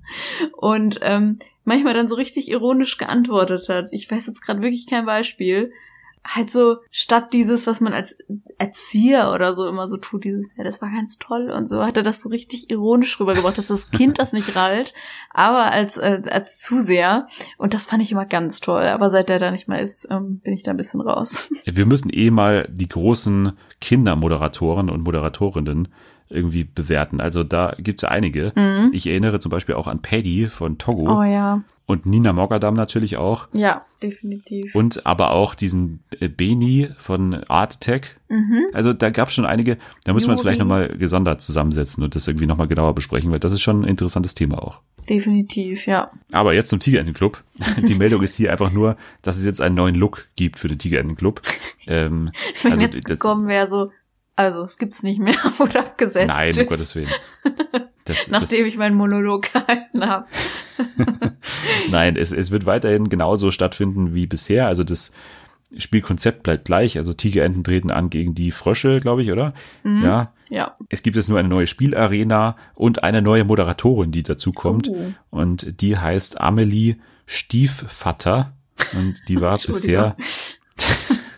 Speaker 2: und ähm, manchmal dann so richtig ironisch geantwortet hat. Ich weiß jetzt gerade wirklich kein Beispiel. Halt so statt dieses, was man als Erzieher oder so immer so tut, dieses, ja, das war ganz toll und so, hat er das so richtig ironisch rübergebracht, dass das Kind das nicht rallt, aber als, äh, als Zuseher. Und das fand ich immer ganz toll. Aber seit der da nicht mehr ist, ähm, bin ich da ein bisschen raus. [LAUGHS]
Speaker 1: Wir müssen eh mal die großen Kindermoderatoren und Moderatorinnen irgendwie bewerten. Also da gibt's ja einige.
Speaker 2: Mhm.
Speaker 1: Ich erinnere zum Beispiel auch an Paddy von Togo
Speaker 2: Oh ja.
Speaker 1: Und Nina Mogadam natürlich auch.
Speaker 2: Ja, definitiv.
Speaker 1: Und aber auch diesen äh, Beni von Art Attack.
Speaker 2: mhm.
Speaker 1: Also da gab's schon einige, da müssen wir uns vielleicht nochmal gesondert zusammensetzen und das irgendwie nochmal genauer besprechen, weil das ist schon ein interessantes Thema auch.
Speaker 2: Definitiv, ja.
Speaker 1: Aber jetzt zum Tigerentenclub. [LAUGHS] Die Meldung ist hier einfach nur, dass es jetzt einen neuen Look gibt für den Tigerentenclub. [LAUGHS] Ähm,
Speaker 2: Wenn
Speaker 1: also
Speaker 2: jetzt gekommen wäre, so, also es gibt's nicht mehr [LAUGHS] oder abgesetzt.
Speaker 1: Nein, um. Gottes Willen. [LAUGHS] Das,
Speaker 2: Nachdem ich meinen Monolog [LAUGHS] gehalten habe.
Speaker 1: das, nein, es, es wird weiterhin genauso stattfinden wie bisher. Also das Spielkonzept bleibt gleich. Also Tigerenten treten an gegen die Frösche, glaube ich, oder? Mhm. Ja.
Speaker 2: Ja.
Speaker 1: Es gibt jetzt nur eine neue Spielarena und eine neue Moderatorin, die dazu kommt. Oh. Und die heißt Amelie Stiefvater. Und die war bisher.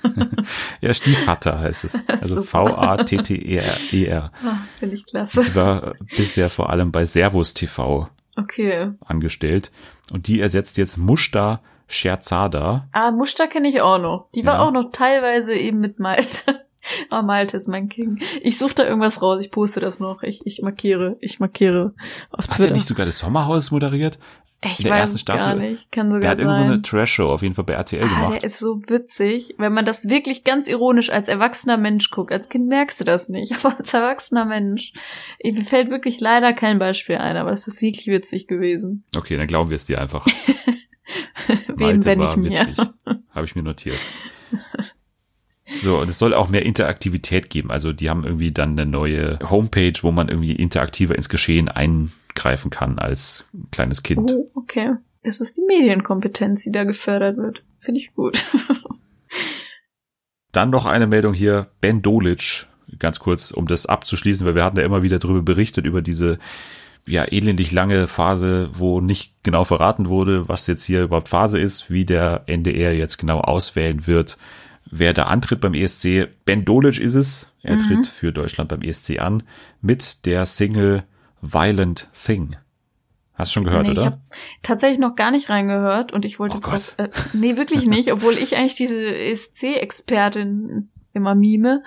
Speaker 1: [LAUGHS] ja, Stiefvater heißt es. [LAUGHS] Also V-A-T-T-E-R.
Speaker 2: Ah, Finde ich klasse.
Speaker 1: Die war bisher vor allem bei Servus TV
Speaker 2: okay.
Speaker 1: angestellt. Und die ersetzt jetzt Mushta Scherzada.
Speaker 2: Ah, Mushta kenne ich auch noch. Die war ja. auch noch teilweise eben mit Malte. [LAUGHS] Ah, oh, Malte ist mein King. Ich suche da irgendwas raus, ich poste das noch. Ich, ich markiere, ich markiere auf Twitter.
Speaker 1: Hat er nicht sogar das Sommerhaus moderiert?
Speaker 2: Ich in der weiß ersten Staffel. gar nicht. Kann sogar
Speaker 1: der hat
Speaker 2: sein.
Speaker 1: irgendwie so eine Trash-Show auf jeden Fall bei RTL
Speaker 2: ah,
Speaker 1: gemacht.
Speaker 2: Der ist so witzig. Wenn man das wirklich ganz ironisch als erwachsener Mensch guckt. Als Kind merkst du das nicht, [LAUGHS] aber als erwachsener Mensch. Mir fällt wirklich leider kein Beispiel ein, aber es ist wirklich witzig gewesen.
Speaker 1: Okay, dann glauben wir es dir einfach.
Speaker 2: Wem, wenn ich mir.
Speaker 1: Habe ich mir notiert. So, und es soll auch mehr Interaktivität geben. Also die haben irgendwie dann eine neue Homepage, wo man irgendwie interaktiver ins Geschehen eingreifen kann als kleines Kind.
Speaker 2: Oh, okay. Das ist die Medienkompetenz, die da gefördert wird. Finde ich gut. [LAUGHS]
Speaker 1: dann noch eine Meldung hier. Ben Dolic, ganz kurz, um das abzuschließen, weil wir hatten ja immer wieder darüber berichtet, über diese ja elendig lange Phase, wo nicht genau verraten wurde, was jetzt hier überhaupt Phase ist, wie der NDR jetzt genau auswählen wird, wer da antritt beim ESC. Ben Dolic ist es. Er mhm. tritt für Deutschland beim ESC an mit der Single Violent Thing. Hast du schon gehört,
Speaker 2: nee,
Speaker 1: oder?
Speaker 2: Ich habe tatsächlich noch gar nicht reingehört und ich wollte oh jetzt auch, äh, nee, wirklich nicht, obwohl ich eigentlich diese ESC-Expertin immer mime,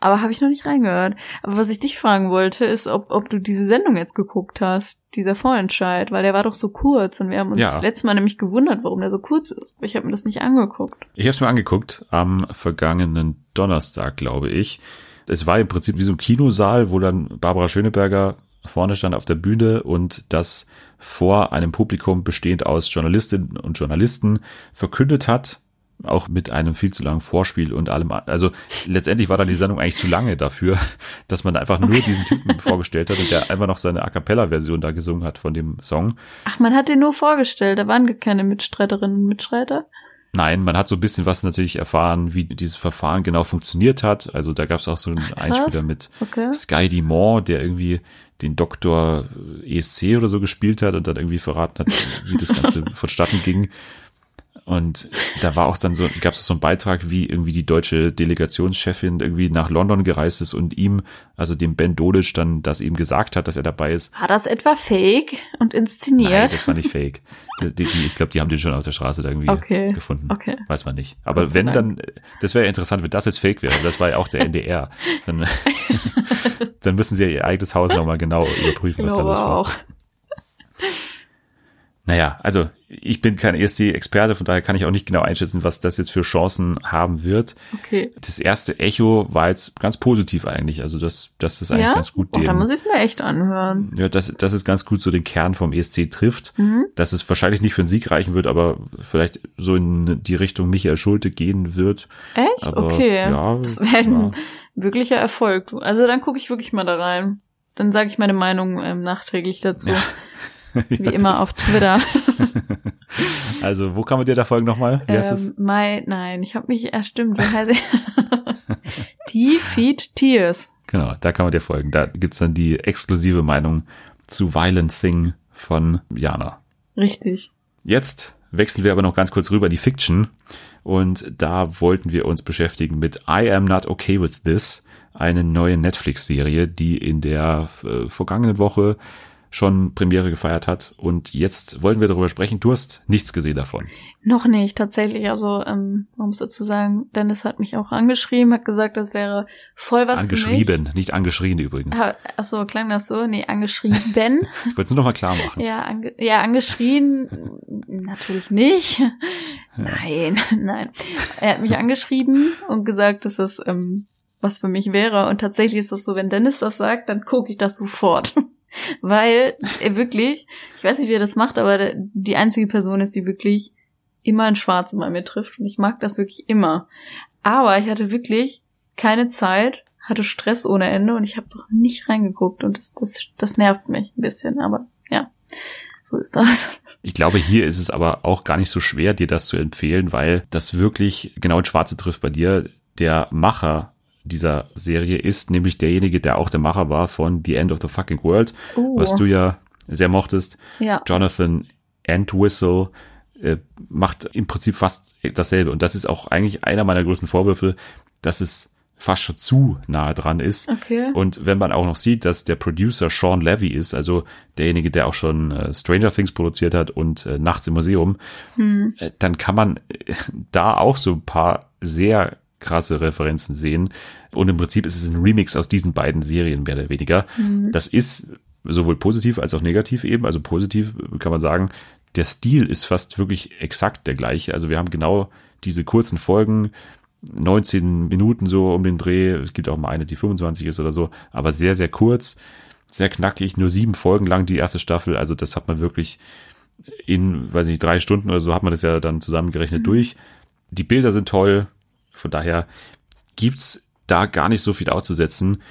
Speaker 2: aber habe ich noch nicht reingehört. Aber was ich dich fragen wollte, ist, ob, ob du diese Sendung jetzt geguckt hast, dieser Vorentscheid, weil der war doch so kurz und wir haben uns ja. letztes Mal nämlich gewundert, warum der so kurz ist. Aber ich habe mir das nicht angeguckt.
Speaker 1: Ich habe es mir angeguckt am vergangenen Donnerstag, glaube ich. Es war im Prinzip wie so ein Kinosaal, wo dann Barbara Schöneberger vorne stand auf der Bühne und das vor einem Publikum bestehend aus Journalistinnen und Journalisten verkündet hat, auch mit einem viel zu langen Vorspiel und allem. Also letztendlich war dann die Sendung eigentlich zu lange dafür, [LAUGHS] dass man einfach nur okay. diesen Typen [LAUGHS] vorgestellt hat und der einfach noch seine A cappella-Version da gesungen hat von dem Song.
Speaker 2: Ach, man hat den nur vorgestellt, da waren keine Mitstreiterinnen und Mitstreiter.
Speaker 1: Nein, man hat so ein bisschen was natürlich erfahren, wie dieses Verfahren genau funktioniert hat. Also da gab es auch so einen Einspieler mit okay. Sky Dumont, der irgendwie den Doktor ESC oder so gespielt hat und dann irgendwie verraten hat, wie das Ganze [LAUGHS] vonstatten ging. Und da war auch dann so, gab es so einen Beitrag, wie irgendwie die deutsche Delegationschefin irgendwie nach London gereist ist und ihm, also dem Ben Dolic, dann das eben gesagt hat, dass er dabei ist.
Speaker 2: War das etwa fake und inszeniert? Nein,
Speaker 1: das war nicht fake. [LAUGHS] Ich glaube, die haben den schon auf der Straße da irgendwie okay. gefunden.
Speaker 2: Okay.
Speaker 1: Weiß man nicht. Aber Gott wenn dann, das wäre ja interessant, wenn das jetzt fake wäre. Das war ja auch der NDR. Dann, [LAUGHS] dann müssen sie ja ihr eigenes Haus nochmal genau überprüfen, was da los war. Auch. Naja, also ich bin kein ESC-Experte, von daher kann ich auch nicht genau einschätzen, was das jetzt für Chancen haben wird.
Speaker 2: Okay.
Speaker 1: Das erste Echo war jetzt ganz positiv eigentlich. Also das, das ist eigentlich ja? ganz gut.
Speaker 2: Oh, da muss ich es mir echt anhören.
Speaker 1: Ja, das, das ist ganz gut so den Kern vom ESC trifft. Mhm. Dass es wahrscheinlich nicht für einen Sieg reichen wird, aber vielleicht so in die Richtung Michael Schulte gehen wird.
Speaker 2: Echt?
Speaker 1: Aber,
Speaker 2: okay.
Speaker 1: Ja,
Speaker 2: das wäre ein wirklicher Erfolg. Also dann gucke ich wirklich mal da rein. Dann sage ich meine Meinung ähm, nachträglich dazu. Ja. [LAUGHS] Wie ja, immer auf Twitter. [LAUGHS]
Speaker 1: also, wo kann man dir da folgen nochmal?
Speaker 2: Wie heißt ähm, es? My, nein, ich habe mich erstimmt. So heißt Tea [LAUGHS] Feed Tears.
Speaker 1: Genau, da kann man dir folgen. Da gibt's dann die exklusive Meinung zu Violent Thing von Jana.
Speaker 2: Richtig.
Speaker 1: Jetzt wechseln wir aber noch ganz kurz rüber in die Fiction. Und da wollten wir uns beschäftigen mit I Am Not Okay With This, eine neue Netflix-Serie, die in der äh, vergangenen Woche schon Premiere gefeiert hat. Und jetzt wollten wir darüber sprechen. Du hast nichts gesehen davon.
Speaker 2: Noch nicht, tatsächlich. Also, ähm, man muss dazu sagen, Dennis hat mich auch angeschrieben, hat gesagt, das wäre voll was
Speaker 1: Angeschrieben, für mich. nicht angeschrien übrigens.
Speaker 2: Ah, achso, klang das so? Nee, angeschrieben.
Speaker 1: ich wollte es nur noch mal klar machen.
Speaker 2: Ja, ange ja angeschrien natürlich nicht. Ja. Nein, [LAUGHS] nein. Er hat mich angeschrieben und gesagt, dass das ähm, was für mich wäre. Und tatsächlich ist das so, wenn Dennis das sagt, dann gucke ich das sofort. Weil er wirklich, ich weiß nicht, wie er das macht, aber die einzige Person ist, die wirklich immer ein Schwarz bei mir trifft. Und ich mag das wirklich immer. Aber ich hatte wirklich keine Zeit, hatte Stress ohne Ende und ich habe doch nicht reingeguckt. Und das, das, das nervt mich ein bisschen. Aber ja, so ist das.
Speaker 1: Ich glaube, hier ist es aber auch gar nicht so schwer, dir das zu empfehlen, weil das wirklich genau ins Schwarze trifft bei dir. Der Macher dieser Serie ist nämlich derjenige, der auch der Macher war von The End of the Fucking World,
Speaker 2: Oh.
Speaker 1: was du ja sehr mochtest.
Speaker 2: Ja.
Speaker 1: Jonathan Entwistle äh, macht im Prinzip fast dasselbe. Und das ist auch eigentlich einer meiner größten Vorwürfe, dass es fast schon zu nahe dran ist.
Speaker 2: Okay.
Speaker 1: Und wenn man auch noch sieht, dass der Producer Sean Levy ist, also derjenige, der auch schon äh, Stranger Things produziert hat und äh, Nachts im Museum, äh, dann kann man äh, da auch so ein paar sehr krasse Referenzen sehen. Und im Prinzip ist es ein Remix aus diesen beiden Serien, mehr oder weniger. Das ist sowohl positiv als auch negativ eben. Also positiv kann man sagen, der Stil ist fast wirklich exakt der gleiche. Also wir haben genau diese kurzen Folgen, 19 Minuten so um den Dreh. Es gibt auch mal eine, die 25 ist oder so, aber sehr, sehr kurz, sehr knackig, nur sieben Folgen lang die erste Staffel. Also das hat man wirklich in, weiß nicht, drei Stunden oder so hat man das ja dann zusammengerechnet durch. Die Bilder sind toll, von daher gibt's da gar nicht so viel auszusetzen.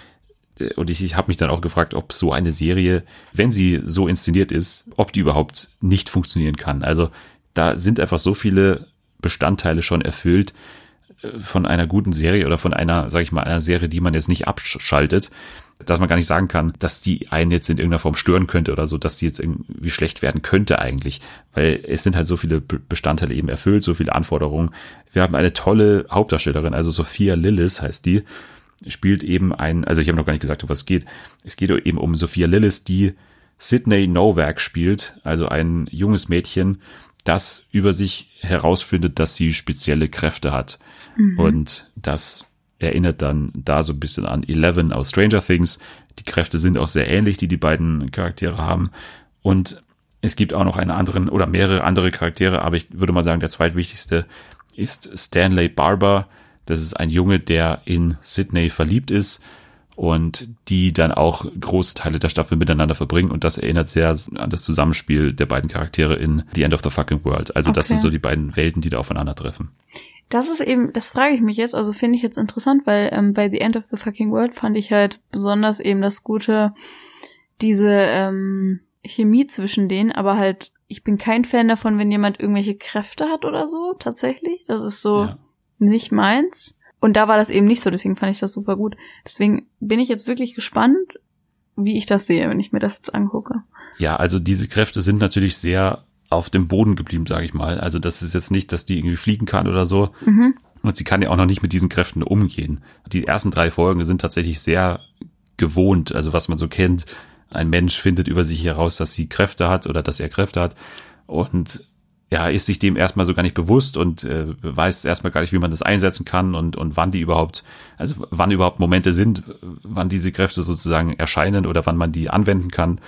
Speaker 1: Äh, Und ich, ich habe mich dann auch gefragt, ob so eine Serie, wenn sie so inszeniert ist, ob die überhaupt nicht funktionieren kann. Also da sind einfach so viele Bestandteile schon erfüllt äh, von einer guten Serie oder von einer, sag ich mal, einer Serie, die man jetzt nicht abschaltet, dass man gar nicht sagen kann, dass die einen jetzt in irgendeiner Form stören könnte oder so, dass die jetzt irgendwie schlecht werden könnte eigentlich, weil es sind halt so viele Bestandteile eben erfüllt, so viele Anforderungen. Wir haben eine tolle Hauptdarstellerin, also Sophia Lillis heißt die, spielt eben ein, also ich habe noch gar nicht gesagt, um was es geht. Es geht eben um Sophia Lillis, die Sydney Novak spielt, also ein junges Mädchen, das über sich herausfindet, dass sie spezielle Kräfte hat. Und das erinnert dann da so ein bisschen an Eleven aus Stranger Things. Die Kräfte sind auch sehr ähnlich, die die beiden Charaktere haben. Und es gibt auch noch einen anderen oder mehrere andere Charaktere, aber ich würde mal sagen, der zweitwichtigste ist Stanley Barber. Das ist ein Junge, der in Sydney verliebt ist und die dann auch große Teile der Staffel miteinander verbringen. Und das erinnert sehr an das Zusammenspiel der beiden Charaktere in The End of the Fucking World. Also das
Speaker 2: Okay.
Speaker 1: sind so die beiden Welten, die da aufeinandertreffen.
Speaker 2: Das ist eben, das frage ich mich jetzt, also finde ich jetzt interessant, weil ähm, bei The End of the Fucking World fand ich halt besonders eben das Gute, diese ähm, Chemie zwischen denen, aber halt, ich bin kein Fan davon, wenn jemand irgendwelche Kräfte hat oder so, tatsächlich. Das ist so
Speaker 1: Ja.
Speaker 2: nicht meins. Und da war das eben nicht so, deswegen fand ich das super gut. Deswegen bin ich jetzt wirklich gespannt, wie ich das sehe, wenn ich mir das jetzt angucke.
Speaker 1: Ja, also diese Kräfte sind natürlich sehr auf dem Boden geblieben, sage ich mal. Also das ist jetzt nicht, dass die irgendwie fliegen kann oder so.
Speaker 2: Mhm.
Speaker 1: Und sie kann ja auch noch nicht mit diesen Kräften umgehen. Die ersten drei Folgen sind tatsächlich sehr gewohnt, also was man so kennt. Ein Mensch findet über sich heraus, dass sie Kräfte hat oder dass er Kräfte hat und ja, ist sich dem erstmal so gar nicht bewusst und äh, weiß erstmal gar nicht, wie man das einsetzen kann und, und wann die überhaupt, also wann überhaupt Momente sind, wann diese Kräfte sozusagen erscheinen oder wann man die anwenden kann.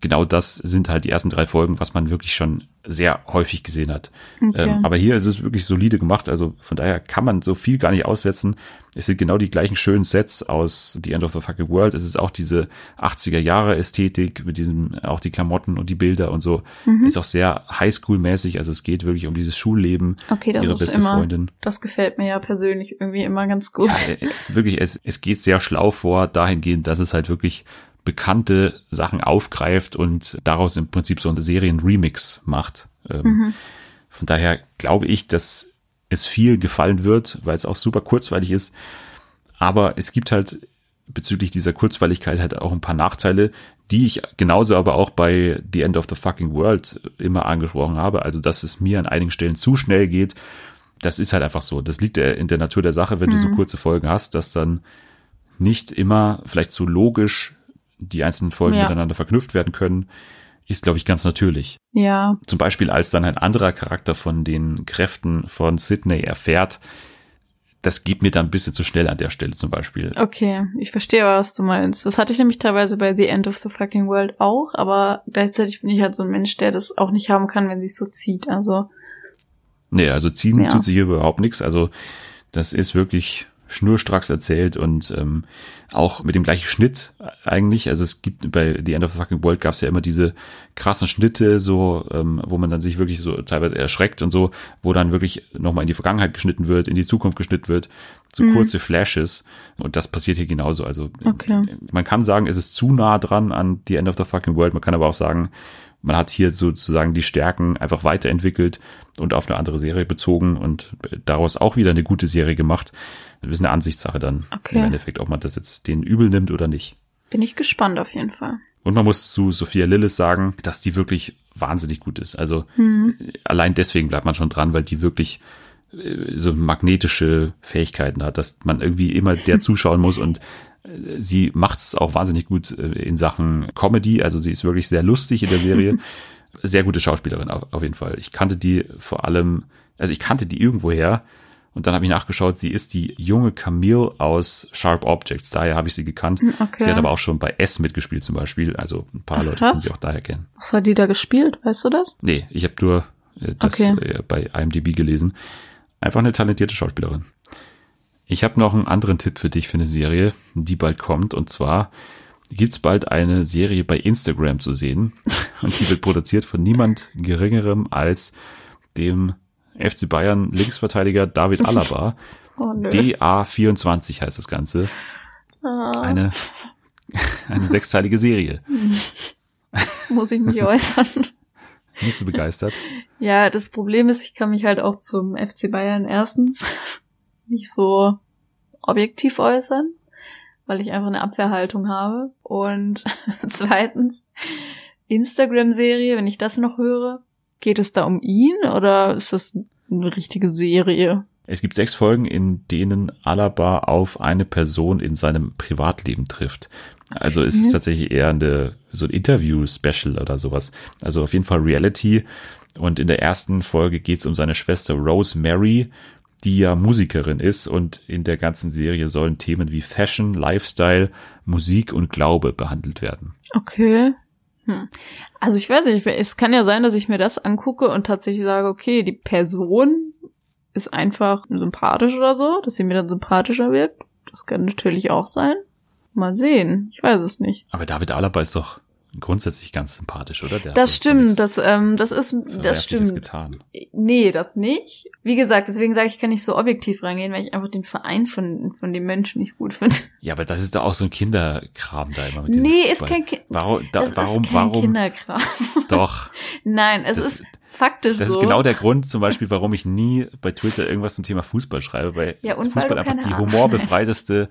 Speaker 1: Genau das sind halt die ersten drei Folgen, was man wirklich schon sehr häufig gesehen hat.
Speaker 2: Okay.
Speaker 1: Ähm, aber hier ist es wirklich solide gemacht, also von daher kann man so viel gar nicht aussetzen. Es sind genau die gleichen schönen Sets aus The End of the Fucking World. Es ist auch diese 80er Jahre Ästhetik mit diesem, auch die Klamotten und die Bilder und so. Ist auch sehr Highschool-mäßig, also es geht wirklich um dieses Schulleben.
Speaker 2: Okay, das
Speaker 1: ihre
Speaker 2: ist
Speaker 1: beste
Speaker 2: immer,
Speaker 1: Freundin.
Speaker 2: das gefällt mir ja persönlich irgendwie immer ganz gut.
Speaker 1: Äh, wirklich, es, es geht sehr schlau vor, dahingehend, dass es halt wirklich bekannte Sachen aufgreift und daraus im Prinzip so einen Serien-Remix macht. Ähm, Von daher glaube ich, dass es viel gefallen wird, weil es auch super kurzweilig ist. Aber es gibt halt bezüglich dieser Kurzweiligkeit halt auch ein paar Nachteile, die ich genauso aber auch bei The End of the Fucking World immer angesprochen habe. Also, dass es mir an einigen Stellen zu schnell geht. Das ist halt einfach so. Das liegt ja in der Natur der Sache, wenn du so kurze Folgen hast, dass dann nicht immer vielleicht so logisch die einzelnen Folgen
Speaker 2: Ja.
Speaker 1: miteinander verknüpft werden können, ist, glaube ich, ganz natürlich.
Speaker 2: Ja,
Speaker 1: Zum Beispiel, als dann ein anderer Charakter von den Kräften von Sydney erfährt, das geht mir dann ein bisschen zu schnell an der Stelle zum Beispiel.
Speaker 2: okay. Ich verstehe, was du meinst. Das hatte ich nämlich teilweise bei The End of the Fucking World auch, aber gleichzeitig bin ich halt so ein Mensch, der das auch nicht haben kann, wenn sie so zieht. Also,
Speaker 1: Nee, also ziehen
Speaker 2: Ja.
Speaker 1: tut sich hier überhaupt nichts. Also das ist wirklich schnurstracks erzählt und ähm, auch mit dem gleichen Schnitt eigentlich. Also es gibt bei The End of the Fucking World gab es ja immer diese krassen Schnitte, so ähm, wo man dann sich wirklich so teilweise erschreckt und so, wo dann wirklich nochmal in die Vergangenheit geschnitten wird, in die Zukunft geschnitten wird, so kurze Flashes. Und das passiert hier genauso. Also
Speaker 2: Okay.
Speaker 1: man kann sagen, es ist zu nah dran an The End of the Fucking World. Man kann aber auch sagen, man hat hier sozusagen die Stärken einfach weiterentwickelt und auf eine andere Serie bezogen und daraus auch wieder eine gute Serie gemacht. Das ist eine Ansichtssache dann
Speaker 2: Okay.
Speaker 1: im Endeffekt, ob man das jetzt den übel nimmt oder nicht.
Speaker 2: Bin ich gespannt auf jeden Fall.
Speaker 1: Und man muss zu Sophia Lillis sagen, dass die wirklich wahnsinnig gut ist. Also allein deswegen bleibt man schon dran, weil die wirklich äh, so magnetische Fähigkeiten hat, dass man irgendwie immer der [LAUGHS] zuschauen muss und sie macht es auch wahnsinnig gut äh, in Sachen Comedy. Also sie ist wirklich sehr lustig in der Serie. [LAUGHS] Sehr gute Schauspielerin auf, jeden Fall. Ich kannte die vor allem, also ich kannte die irgendwoher und dann habe ich nachgeschaut, sie ist die junge Camille aus Sharp Objects. Daher habe ich sie gekannt.
Speaker 2: okay.
Speaker 1: Sie hat aber auch schon bei S mitgespielt zum Beispiel. Also ein paar Leute können sie auch daher kennen.
Speaker 2: Was hat die da gespielt? Weißt du das?
Speaker 1: Nee, ich habe nur äh, das
Speaker 2: Okay.
Speaker 1: äh, bei IMDb gelesen. Einfach eine talentierte Schauspielerin. Ich habe noch einen anderen Tipp für dich für eine Serie, die bald kommt. Und zwar gibt's bald eine Serie bei Instagram zu sehen. [LAUGHS] Und die wird produziert von niemand Geringerem als dem FC Bayern Linksverteidiger David [LAUGHS] Alaba.
Speaker 2: Oh nö.
Speaker 1: DA24 heißt das Ganze.
Speaker 2: Ah,
Speaker 1: Eine, [LAUGHS] eine sechsteilige Serie.
Speaker 2: muss ich mich äußern.
Speaker 1: Bist du begeistert?
Speaker 2: Ja, das Problem ist, ich kann mich halt auch zum FC Bayern erstens nicht so objektiv äußern, weil ich einfach eine Abwehrhaltung habe. Und [LAUGHS] zweitens, Instagram-Serie, wenn ich das noch höre, geht es da um ihn oder ist das eine richtige Serie?
Speaker 1: Es gibt sechs Folgen, in denen Alaba auf eine Person in seinem Privatleben trifft. Also es ist
Speaker 2: Okay.
Speaker 1: tatsächlich eher eine, so ein Interview-Special oder sowas. Also auf jeden Fall Reality. Und in der ersten Folge geht es um seine Schwester Rosemary, die ja Musikerin ist. Und in der ganzen Serie sollen Themen wie Fashion, Lifestyle, Musik und Glaube behandelt werden.
Speaker 2: Okay. Hm. Also ich weiß nicht, es kann ja sein, dass ich mir das angucke und tatsächlich sage, okay, die Person ist einfach sympathisch oder so, dass sie mir dann sympathischer wirkt. Das kann natürlich auch sein. Mal sehen. Ich weiß es nicht.
Speaker 1: Aber David Alaba ist doch grundsätzlich ganz sympathisch, oder? Der
Speaker 2: Das stimmt, das, ähm, das ist, das stimmt.
Speaker 1: getan.
Speaker 2: Nee, das nicht. Wie gesagt, deswegen sage ich, ich kann nicht so objektiv reingehen, weil ich einfach den Verein von, von dem Menschen nicht gut finde.
Speaker 1: Ja, aber das ist doch auch so ein Kinderkram da immer mit
Speaker 2: Nee, ist
Speaker 1: Fußball.
Speaker 2: kein Kind.
Speaker 1: Warum, da,
Speaker 2: Das
Speaker 1: warum,
Speaker 2: ist kein
Speaker 1: warum?
Speaker 2: Kinderkram.
Speaker 1: Doch. [LAUGHS]
Speaker 2: Nein, es
Speaker 1: Das-
Speaker 2: ist faktisch
Speaker 1: Das
Speaker 2: so.
Speaker 1: ist genau der Grund zum Beispiel, warum ich nie bei Twitter irgendwas zum Thema Fußball schreibe, weil
Speaker 2: Ja,
Speaker 1: Fußball einfach die humorbefreiteste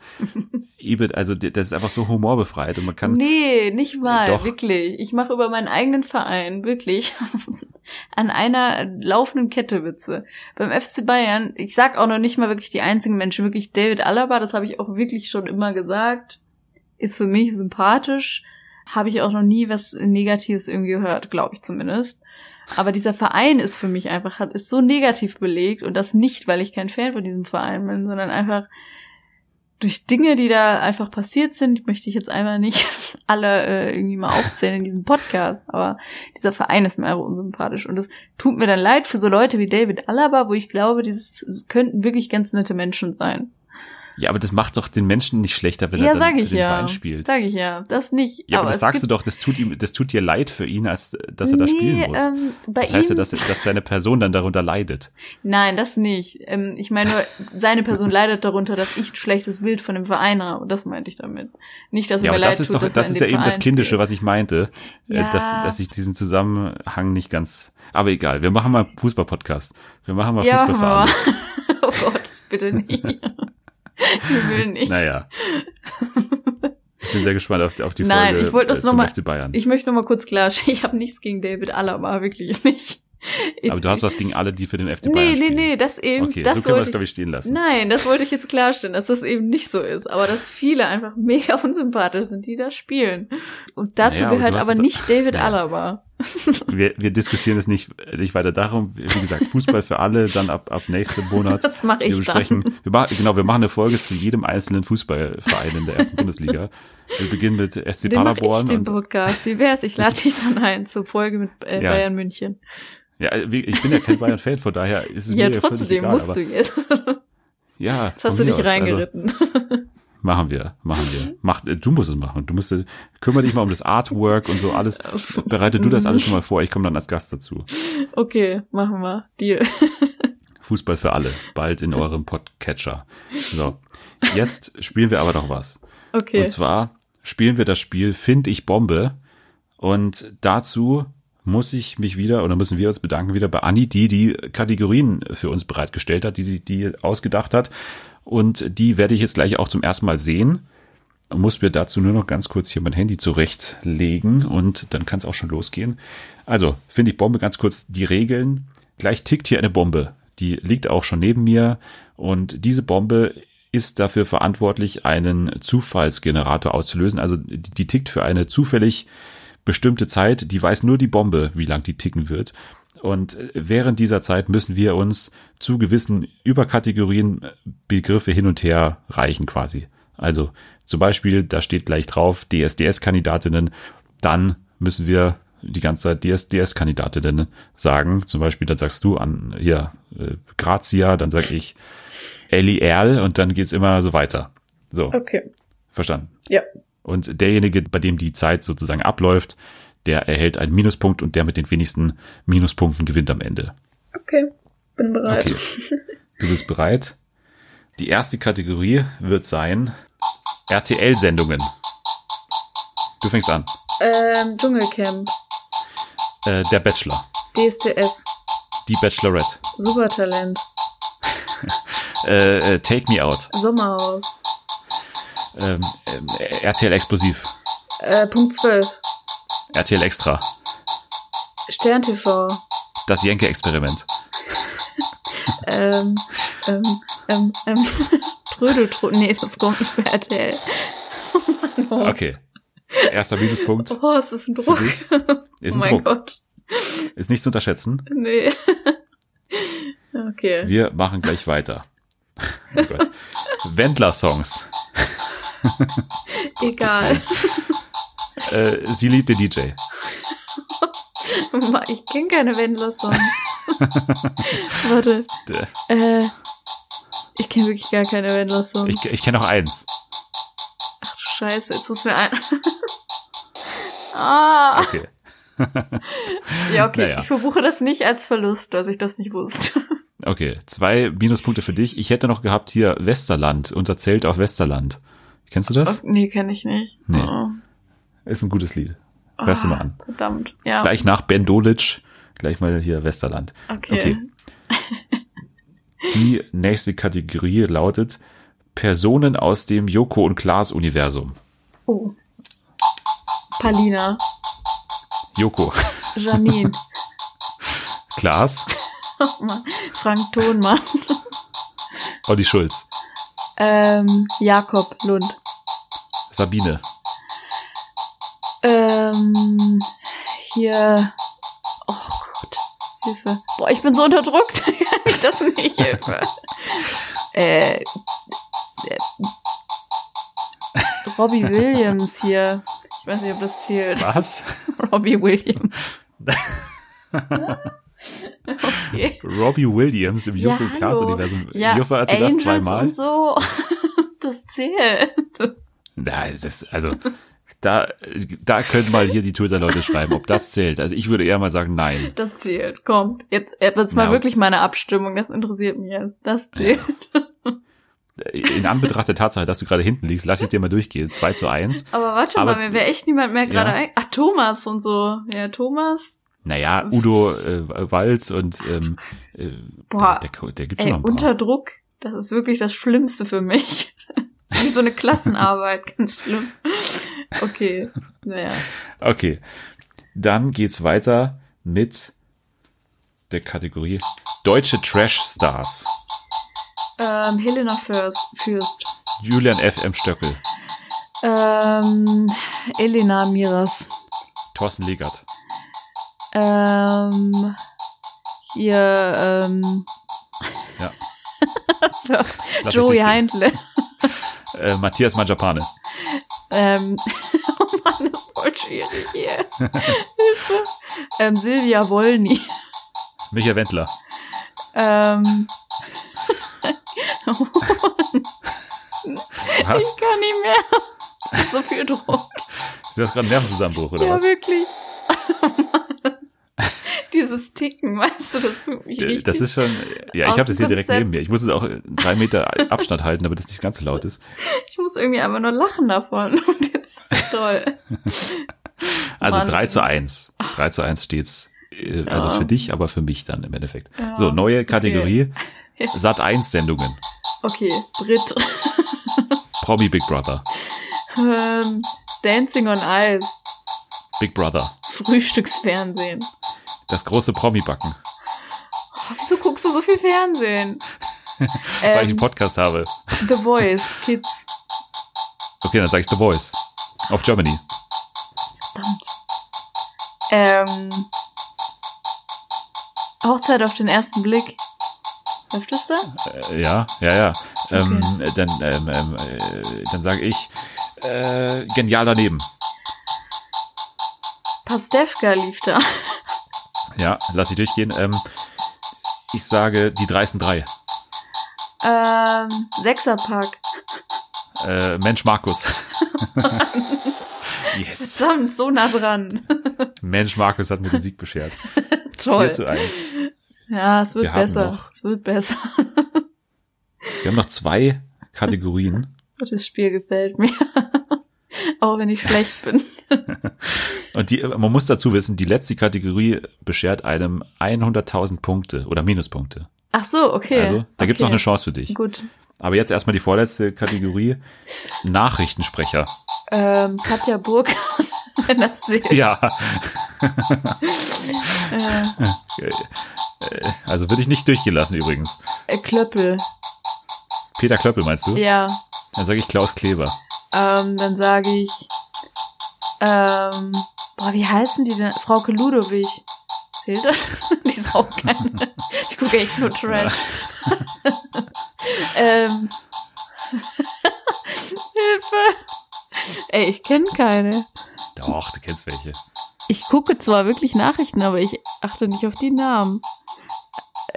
Speaker 1: Ebene, also das ist einfach so humorbefreit und man kann,
Speaker 2: Nee, nicht mal,
Speaker 1: Doch.
Speaker 2: wirklich. Ich mache über meinen eigenen Verein, wirklich, [LAUGHS] an einer laufenden Kette Witze. Beim FC Bayern, ich sag auch noch nicht mal wirklich die einzigen Menschen, wirklich David Alaba, das habe ich auch wirklich schon immer gesagt, ist für mich sympathisch. Habe ich auch noch nie was Negatives irgendwie gehört, glaube ich zumindest. Aber dieser Verein ist für mich einfach, hat, ist so negativ belegt und das nicht, weil ich kein Fan von diesem Verein bin, sondern einfach durch Dinge, die da einfach passiert sind, möchte ich jetzt einmal nicht [LAUGHS] alle äh, irgendwie mal aufzählen in diesem Podcast, aber dieser Verein ist mir einfach unsympathisch und es tut mir dann leid für so Leute wie David Alaba, wo ich glaube, dieses es könnten wirklich ganz nette Menschen sein.
Speaker 1: Ja, aber das macht doch den Menschen nicht schlechter, wenn
Speaker 2: ja,
Speaker 1: er dann
Speaker 2: sag
Speaker 1: für
Speaker 2: ich
Speaker 1: den
Speaker 2: ja.
Speaker 1: Verein spielt.
Speaker 2: Sag ich ja. Das nicht.
Speaker 1: ja, aber, das
Speaker 2: es
Speaker 1: sagst du doch, das tut ihm, das tut dir leid für ihn, als dass er da
Speaker 2: nee,
Speaker 1: spielen muss.
Speaker 2: Ähm,
Speaker 1: das heißt ja, dass, dass seine Person dann darunter leidet.
Speaker 2: Nein, das nicht. Ähm, ich meine nur, seine Person leidet darunter, dass ich ein schlechtes Bild von dem Verein habe. Das meinte ich damit. Nicht, dass
Speaker 1: Ja,
Speaker 2: er mir
Speaker 1: aber
Speaker 2: leid
Speaker 1: das ist
Speaker 2: tut,
Speaker 1: doch,
Speaker 2: dass
Speaker 1: das ist ja eben das Kindische,
Speaker 2: spielt.
Speaker 1: was ich meinte, äh,
Speaker 2: Ja.
Speaker 1: dass, dass ich diesen Zusammenhang nicht ganz, aber egal, wir machen mal Fußball-Podcast. Wir machen mal
Speaker 2: Ja,
Speaker 1: Fußball für alle.
Speaker 2: machen wir mal. [LAUGHS] oh Gott, bitte nicht. [LAUGHS] ich will nicht.
Speaker 1: Naja. Ich bin sehr gespannt auf, auf die
Speaker 2: Nein,
Speaker 1: Folge
Speaker 2: ich wollte das
Speaker 1: äh, zum
Speaker 2: noch mal-
Speaker 1: FC Bayern.
Speaker 2: Ich möchte noch mal kurz klarstellen, [LAUGHS] ich habe nichts gegen David Alaba, wirklich nicht.
Speaker 1: Aber du hast was gegen alle, die für den FC
Speaker 2: Nee,
Speaker 1: Bayern
Speaker 2: nee,
Speaker 1: spielen.
Speaker 2: nee, das eben,
Speaker 1: Okay,
Speaker 2: das
Speaker 1: so können wir das, glaube ich, stehen lassen.
Speaker 2: Nein, das wollte ich jetzt klarstellen, dass das eben nicht so ist, aber dass viele einfach mega [LAUGHS] unsympathisch sind, die da spielen. Und dazu
Speaker 1: Naja,
Speaker 2: gehört aber nicht David [LAUGHS]
Speaker 1: Naja.
Speaker 2: Alaba. [LAUGHS]
Speaker 1: Wir, wir diskutieren es nicht, nicht weiter darum. Wie gesagt, Fußball für alle, dann ab, ab nächsten Monat. [LAUGHS]
Speaker 2: Das mache
Speaker 1: Wir
Speaker 2: ich
Speaker 1: besprechen,
Speaker 2: dann.
Speaker 1: wir machen, genau, wir machen eine Folge zu jedem einzelnen Fußballverein in der ersten Bundesliga. Wir beginnen mit SC
Speaker 2: Den mache ich
Speaker 1: Paderborn
Speaker 2: den Podcast. Wie wär's? Ich lade dich dann ein zur Folge mit äh,
Speaker 1: Ja.
Speaker 2: Bayern München.
Speaker 1: ja, wie- ich bin ja kein Bayern-Fan, von daher ist es
Speaker 2: Ja,
Speaker 1: mir ja völlig
Speaker 2: trotzdem
Speaker 1: egal.
Speaker 2: musst du jetzt.
Speaker 1: Ja,
Speaker 2: Jetzt hast du dich.
Speaker 1: Also,
Speaker 2: reingeritten.
Speaker 1: Machen wir, machen wir. [LAUGHS] Mach, du musst es machen. Du musst, kümmere dich mal um das Artwork und so alles. Bereite du das alles schon mal vor. Ich komme dann als Gast dazu.
Speaker 2: okay, machen wir. Deal. [LAUGHS]
Speaker 1: Fußball für alle. Bald in eurem Podcatcher. So. Jetzt spielen wir aber noch was.
Speaker 2: Okay.
Speaker 1: Und zwar spielen wir das Spiel Find ich Bombe. Und dazu muss ich mich wieder oder müssen wir uns bedanken wieder bei Anni, die die Kategorien für uns bereitgestellt hat, die sie die ausgedacht hat. Und die werde ich jetzt gleich auch zum ersten Mal sehen. Muss mir dazu nur noch ganz kurz hier mein Handy zurechtlegen und dann kann es auch schon losgehen. Also, finde ich Bombe ganz kurz die Regeln. Gleich tickt hier eine Bombe. Die liegt auch schon neben mir und diese Bombe ist dafür verantwortlich, einen Zufallsgenerator auszulösen. Also die, tickt für eine zufällig bestimmte Zeit. Die weiß nur die Bombe, wie lang die ticken wird. Und während dieser Zeit müssen wir uns zu gewissen Überkategorien Begriffe hin und her reichen quasi. Also zum Beispiel, da steht gleich drauf DSDS-Kandidatinnen, dann müssen wir die ganze Zeit DSDS-Kandidatinnen sagen. Zum Beispiel, dann sagst du an hier äh, Grazia, dann sag ich Ellie Erl und dann geht's immer so weiter. So.
Speaker 2: Okay.
Speaker 1: Verstanden.
Speaker 2: Ja.
Speaker 1: Und derjenige, bei dem die Zeit sozusagen abläuft, der erhält einen Minuspunkt und der mit den wenigsten Minuspunkten gewinnt am Ende.
Speaker 2: Okay. Bin bereit.
Speaker 1: Okay. [LAUGHS] Du bist bereit? Die erste Kategorie wird sein RTL-Sendungen. Du fängst an.
Speaker 2: Ähm, Dschungelcamp.
Speaker 1: Äh, der Bachelor.
Speaker 2: DSDS.
Speaker 1: Die Bachelorette.
Speaker 2: Supertalent. [LAUGHS]
Speaker 1: Äh, äh, Take Me Out.
Speaker 2: Sommerhaus.
Speaker 1: Ähm, ähm, RTL Explosiv.
Speaker 2: Äh, Punkt 12.
Speaker 1: RTL Extra.
Speaker 2: Stern TV.
Speaker 1: Das Jenke-Experiment. [LAUGHS]
Speaker 2: Ähm, ähm, ähm, ähm, [LAUGHS] Trödeltrödel. Nee, das kommt nicht bei RTL. Oh Mann, oh.
Speaker 1: Okay. Erster Minuspunkt.
Speaker 2: Oh, es ist ein Druck. [LAUGHS]
Speaker 1: Ist
Speaker 2: oh
Speaker 1: ein
Speaker 2: mein
Speaker 1: Druck.
Speaker 2: Gott.
Speaker 1: Ist nicht zu unterschätzen.
Speaker 2: Nee. okay.
Speaker 1: Wir machen gleich weiter. Oh Gott. Wendler-Songs.
Speaker 2: Egal.
Speaker 1: Äh, sie liebt den DJ. [LAUGHS]
Speaker 2: Ich kenne keine Wendler-Songs. [LAUGHS] Warte. Äh, ich kenne wirklich gar keine Wendler-Songs.
Speaker 1: Ich, ich kenne noch eins.
Speaker 2: Ach du Scheiße, jetzt muss mir ein. [LAUGHS] ah.
Speaker 1: Okay.
Speaker 2: Ja, okay.
Speaker 1: Naja.
Speaker 2: Ich verbuche das nicht als Verlust, dass ich das nicht wusste.
Speaker 1: Okay, zwei Minuspunkte für dich. Ich hätte noch gehabt hier Westerland, unser Zelt auf Westerland. Kennst du das?
Speaker 2: Oh, nee, kenne ich nicht.
Speaker 1: Nee.
Speaker 2: Oh.
Speaker 1: Ist ein gutes Lied. Hörst du mal an.
Speaker 2: Verdammt. Ja.
Speaker 1: Gleich nach Ben Dolic, gleich mal hier Westerland.
Speaker 2: Okay. [LAUGHS]
Speaker 1: Die nächste Kategorie lautet Personen aus dem Joko und Klaas Universum.
Speaker 2: Oh. Palina.
Speaker 1: Joko,
Speaker 2: Janine. [LAUGHS]
Speaker 1: Klaas,
Speaker 2: Oh Mann. Frank Thonmann.
Speaker 1: Olli Schulz,
Speaker 2: Ähm, Jakob Lund.
Speaker 1: Sabine,
Speaker 2: Ähm, hier. Oh Gott. Hilfe. Boah, ich bin so unter Druck. [LAUGHS] Kann ich das nicht? Hilfe. [LAUGHS] Äh, äh, Robbie Williams hier. Ich weiß nicht, ob das zählt.
Speaker 1: was? [LAUGHS]
Speaker 2: Robbie Williams. okay.
Speaker 1: Robbie Williams im Joko und Klaas. Universum.
Speaker 2: Ja,
Speaker 1: Joffe hatte das
Speaker 2: Angels
Speaker 1: zweimal.
Speaker 2: und so. Das zählt.
Speaker 1: Na, das ist, also, da, da können mal hier die Twitter-Leute schreiben, ob das zählt. Also ich würde eher mal sagen, nein.
Speaker 2: Das zählt. Komm, jetzt, jetzt mal
Speaker 1: Na,
Speaker 2: wirklich meine Abstimmung. Das interessiert mich jetzt. Das zählt.
Speaker 1: In Anbetracht der Tatsache, dass du gerade hinten liegst, lass ich dir mal durchgehen. 2 zu 1.
Speaker 2: Aber warte
Speaker 1: Aber-
Speaker 2: mal, mir wäre echt niemand mehr gerade
Speaker 1: Ja.
Speaker 2: ein. Ach, Thomas und so. Ja, Thomas.
Speaker 1: Naja, Udo äh, Walz und ähm, äh,
Speaker 2: Boah,
Speaker 1: der, der gibt schon
Speaker 2: Ey,
Speaker 1: noch ein paar.
Speaker 2: unter Druck. Das ist wirklich das Schlimmste für mich. Wie [LAUGHS] so eine Klassenarbeit. Ganz schlimm. Okay. Naja.
Speaker 1: Okay. Dann geht's weiter mit der Kategorie Deutsche Trash Stars.
Speaker 2: Ähm, Helena Fürst. Fürst.
Speaker 1: Julian F. M. Stöckel,
Speaker 2: Ähm, Elena Miras.
Speaker 1: Thorsten Legert,
Speaker 2: Ähm, hier, ähm,
Speaker 1: Ja. [LAUGHS]
Speaker 2: Joey. Heindle.
Speaker 1: Äh, Matthias Manjapane,
Speaker 2: Ähm, [LAUGHS] oh Mann, das ist voll schwierig hier. Hilfe. Ähm, Silvia Wolny.
Speaker 1: Michael Wendler,
Speaker 2: Ähm, [LAUGHS]
Speaker 1: was?
Speaker 2: ich kann nicht mehr. Das ist so viel Druck.
Speaker 1: Du hast gerade einen Nervenzusammenbruch, oder
Speaker 2: ja,
Speaker 1: was?
Speaker 2: wirklich. Dieses Ticken, weißt du, das tut mich richtig.
Speaker 1: Das ist schon, ja, ich habe das hier direkt
Speaker 2: Konzept.
Speaker 1: neben mir. Ich muss es auch drei Meter Abstand halten, damit es nicht ganz so laut ist. [LAUGHS]
Speaker 2: ich muss irgendwie einfach nur lachen davon. [LAUGHS] Und jetzt toll.
Speaker 1: Also
Speaker 2: Mann.
Speaker 1: 3 zu 1. 3 zu 1 steht's. äh, Also
Speaker 2: Ja.
Speaker 1: für dich, aber für mich dann im Endeffekt.
Speaker 2: Ja,
Speaker 1: So, neue
Speaker 2: okay.
Speaker 1: Kategorie.
Speaker 2: Jetzt-
Speaker 1: Sat 1 Sendungen.
Speaker 2: Okay, Brit. [LAUGHS]
Speaker 1: Promi Big Brother.
Speaker 2: ähm, Dancing on Ice.
Speaker 1: Big Brother.
Speaker 2: Frühstücksfernsehen.
Speaker 1: Das große Promi-Backen.
Speaker 2: Oh, wieso guckst du so viel Fernsehen? [LAUGHS]
Speaker 1: Weil ich einen
Speaker 2: ähm,
Speaker 1: Podcast habe.
Speaker 2: The Voice, Kids.
Speaker 1: Okay, dann sage ich The Voice. Auf Germany.
Speaker 2: Verdammt. Ähm, Hochzeit auf den ersten Blick. Läuft das da?
Speaker 1: Äh, ja, ja, ja. Ähm, Dann, ähm, ähm, äh, dann sage ich äh, genial daneben.
Speaker 2: Pastewka lief da.
Speaker 1: Ja, lass ich durchgehen. Ähm, ich sage die dreisten drei.
Speaker 2: Ähm, Sechserpack.
Speaker 1: Äh, Mensch Markus. [LAUGHS] yes.
Speaker 2: Verdammt, so nah dran.
Speaker 1: Mensch Markus hat mir den Sieg beschert. 4 [LAUGHS]
Speaker 2: Toll.
Speaker 1: zu 1.
Speaker 2: Ja, es wird
Speaker 1: Wir
Speaker 2: besser.
Speaker 1: noch-
Speaker 2: Es wird besser.
Speaker 1: Wir haben noch zwei Kategorien. [LAUGHS]
Speaker 2: Das Spiel gefällt mir. Auch wenn ich schlecht bin. [LAUGHS]
Speaker 1: Und die, man muss dazu wissen, die letzte Kategorie beschert einem 100.000 Punkte oder Minuspunkte.
Speaker 2: Ach so, okay.
Speaker 1: Also, da gibt's
Speaker 2: okay.
Speaker 1: noch eine Chance für dich.
Speaker 2: Gut.
Speaker 1: Aber jetzt erstmal die vorletzte Kategorie. Nachrichtensprecher.
Speaker 2: Ähm, Katja Burg, wenn das zählt.
Speaker 1: Ja, [LAUGHS]
Speaker 2: Äh,
Speaker 1: äh, also würde ich nicht durchgelassen übrigens.
Speaker 2: äh, Klöppel.
Speaker 1: Peter Klöppel meinst du?
Speaker 2: Ja.
Speaker 1: Dann sage ich Klaus Kleber.
Speaker 2: Ähm, dann sage ich, ähm, boah, wie heißen die denn? Frauke Ludowig. Zählt das? [LAUGHS] die ist auch keine. Ich gucke echt nur Trash. ähm, [LAUGHS] Hilfe. Ey, ich kenne keine.
Speaker 1: Doch, du kennst welche.
Speaker 2: Ich gucke zwar wirklich Nachrichten, aber ich achte nicht auf die Namen.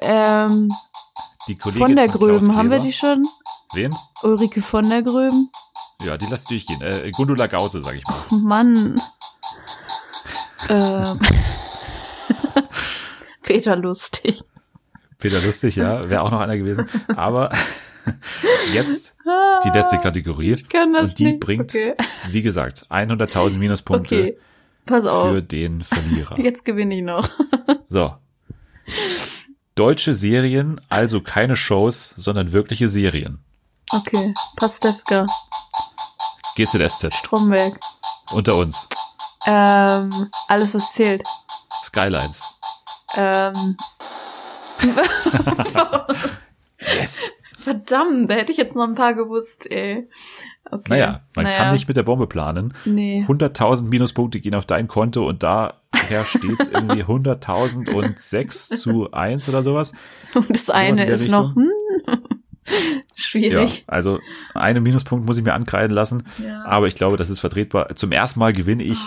Speaker 2: Ähm,
Speaker 1: Die Kollegin
Speaker 2: von der
Speaker 1: Klaus
Speaker 2: Gröben, haben wir die schon?
Speaker 1: Wen?
Speaker 2: Ulrike von der Gröben?
Speaker 1: Ja, die lass ich durchgehen. Äh, Gundula Gause, sag ich mal.
Speaker 2: Mann. ähm. [LAUGHS] Peter Lustig.
Speaker 1: Peter Lustig, ja, wäre auch noch einer gewesen. Aber [LAUGHS] jetzt die letzte Kategorie.
Speaker 2: Ich kann das
Speaker 1: Und die
Speaker 2: nicht.
Speaker 1: bringt,
Speaker 2: Okay.
Speaker 1: wie gesagt, 100.000 Minuspunkte
Speaker 2: okay. Pass auf.
Speaker 1: für den Verlierer.
Speaker 2: Jetzt gewinne ich noch. [LAUGHS]
Speaker 1: So. Deutsche Serien, also keine Shows, sondern wirkliche Serien.
Speaker 2: Okay. Pastewka.
Speaker 1: GZSZ,
Speaker 2: Stromberg.
Speaker 1: unter uns.
Speaker 2: Ähm, alles, was zählt.
Speaker 1: Skylines.
Speaker 2: Ähm, [LAUGHS]
Speaker 1: Yes.
Speaker 2: verdammt, da hätte ich jetzt noch ein paar gewusst, ey. Okay.
Speaker 1: Naja, man
Speaker 2: naja,
Speaker 1: kann nicht mit der Bombe planen.
Speaker 2: Nee.
Speaker 1: 100.000 Minuspunkte gehen auf dein Konto und daher steht irgendwie 100.006 zu 1 oder sowas. [LAUGHS]
Speaker 2: Und das
Speaker 1: in
Speaker 2: eine ist noch hm,
Speaker 1: Ja,
Speaker 2: schwierig.
Speaker 1: also einen Minuspunkt muss ich mir ankreiden lassen,
Speaker 2: Ja.
Speaker 1: aber ich glaube, das ist vertretbar. Zum ersten Mal gewinne ich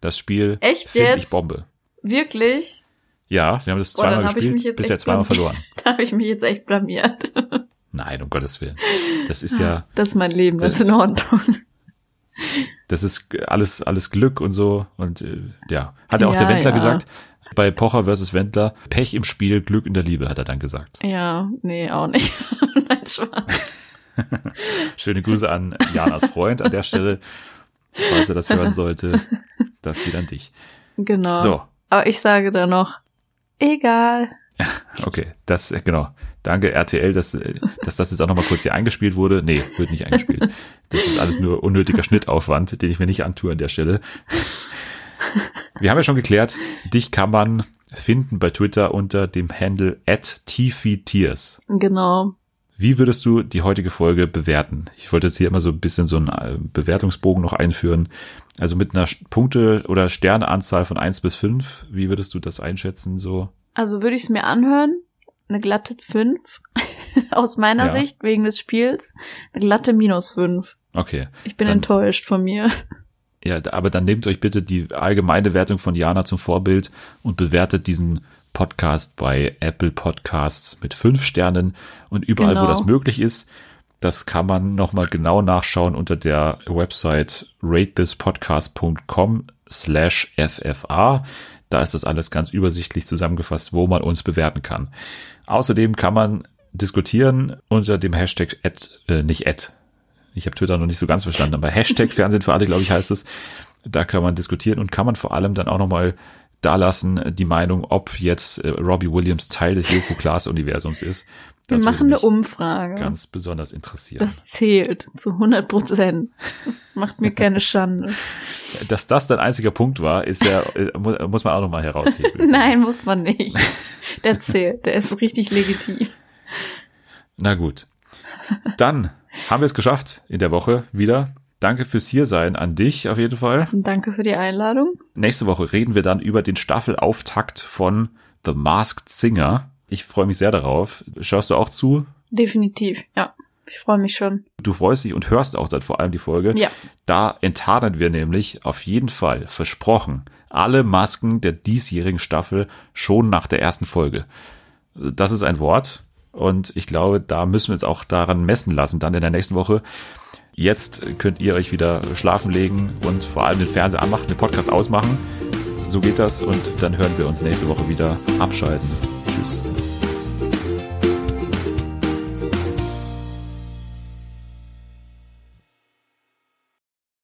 Speaker 1: das Spiel.
Speaker 2: Echt jetzt?
Speaker 1: ich Bombe.
Speaker 2: Wirklich?
Speaker 1: Ja, wir haben das
Speaker 2: Boah,
Speaker 1: zweimal
Speaker 2: mich
Speaker 1: gespielt,
Speaker 2: jetzt
Speaker 1: bisher zweimal verloren. [LAUGHS]
Speaker 2: Da habe ich mich jetzt echt blamiert. [LAUGHS]
Speaker 1: Nein, um Gottes Willen. Das ist ja,
Speaker 2: Das ist mein Leben, das
Speaker 1: Das-
Speaker 2: ist in Ordnung.
Speaker 1: das ist alles, alles Glück und so. Und äh, ja, hat ja auch
Speaker 2: Ja,
Speaker 1: der Wendler
Speaker 2: ja.
Speaker 1: gesagt. Bei Pocher versus Wendler, Pech im Spiel, Glück in der Liebe, hat er dann gesagt.
Speaker 2: Ja, nee, auch nicht. [LAUGHS] Nein, Spaß. [LAUGHS]
Speaker 1: Schöne Grüße an Janas Freund an der Stelle, falls er das hören sollte. Das geht an dich.
Speaker 2: Genau.
Speaker 1: So,
Speaker 2: Aber ich sage da noch, egal. [LAUGHS]
Speaker 1: okay, das, genau. Danke RTL, dass, dass das jetzt auch nochmal kurz hier eingespielt wurde. Nee, wird nicht eingespielt. Das ist alles nur unnötiger Schnittaufwand, den ich mir nicht antue an der Stelle. [LAUGHS] Wir haben ja schon geklärt, dich kann man finden bei Twitter unter dem Handle at Tears.
Speaker 2: Genau.
Speaker 1: Wie würdest du die heutige Folge bewerten? Ich wollte jetzt hier immer so ein bisschen so einen äh, Bewertungsbogen noch einführen. Also mit einer Punkte- oder Sterneanzahl von eins bis fünf. Wie würdest du das einschätzen? So,
Speaker 2: Also würde ich es mir anhören. Eine glatte 5 [LAUGHS] aus meiner
Speaker 1: Ja.
Speaker 2: Sicht, wegen des Spiels. Eine glatte minus 5.
Speaker 1: okay.
Speaker 2: Ich bin enttäuscht von mir.
Speaker 1: Ja, aber dann nehmt euch bitte die allgemeine Wertung von Jana zum Vorbild und bewertet diesen Podcast bei Apple Podcasts mit fünf Sternen und überall, wo
Speaker 2: Genau.
Speaker 1: das möglich ist. Das kann man nochmal genau nachschauen unter der Website ratethispodcast.com slash FFA. Da ist das alles ganz übersichtlich zusammengefasst, wo man uns bewerten kann. Außerdem kann man diskutieren unter dem Hashtag Ad, äh, nicht Ad, ich habe Twitter noch nicht so ganz verstanden, aber Hashtag [LAUGHS] Fernsehen für alle, glaube ich, heißt es. Da kann man diskutieren und kann man vor allem dann auch nochmal dalassen, die Meinung, ob jetzt äh, Robbie Williams Teil des Yoko Class Universums ist.
Speaker 2: Das Wir machen eine Umfrage.
Speaker 1: Ganz besonders interessiert.
Speaker 2: Das zählt zu 100 Prozent. Macht mir keine Schande. [LAUGHS]
Speaker 1: Dass das dein einziger Punkt war, ist ja, äh, muss man auch nochmal herausheben. [LAUGHS]
Speaker 2: Nein, muss man nicht. Der zählt. Der ist richtig legitim.
Speaker 1: Na gut. Dann haben wir es geschafft in der Woche wieder. Danke fürs Hiersein an dich auf jeden Fall.
Speaker 2: Danke für die Einladung.
Speaker 1: Nächste Woche reden wir dann über den Staffelauftakt von The Masked Singer. Ich freue mich sehr darauf. Schaust du auch zu?
Speaker 2: Definitiv, ja. Ich freue mich schon.
Speaker 1: Du freust dich und hörst auch dann vor allem die Folge.
Speaker 2: Ja.
Speaker 1: Da enttarnen wir nämlich auf jeden Fall, versprochen, alle Masken der diesjährigen Staffel schon nach der ersten Folge. Das ist ein Wort. Und ich glaube, da müssen wir uns auch daran messen lassen, dann in der nächsten Woche. Jetzt könnt ihr euch wieder schlafen legen und vor allem den Fernseher anmachen, den Podcast ausmachen. So geht das und dann hören wir uns nächste Woche wieder. Abschalten. Tschüss.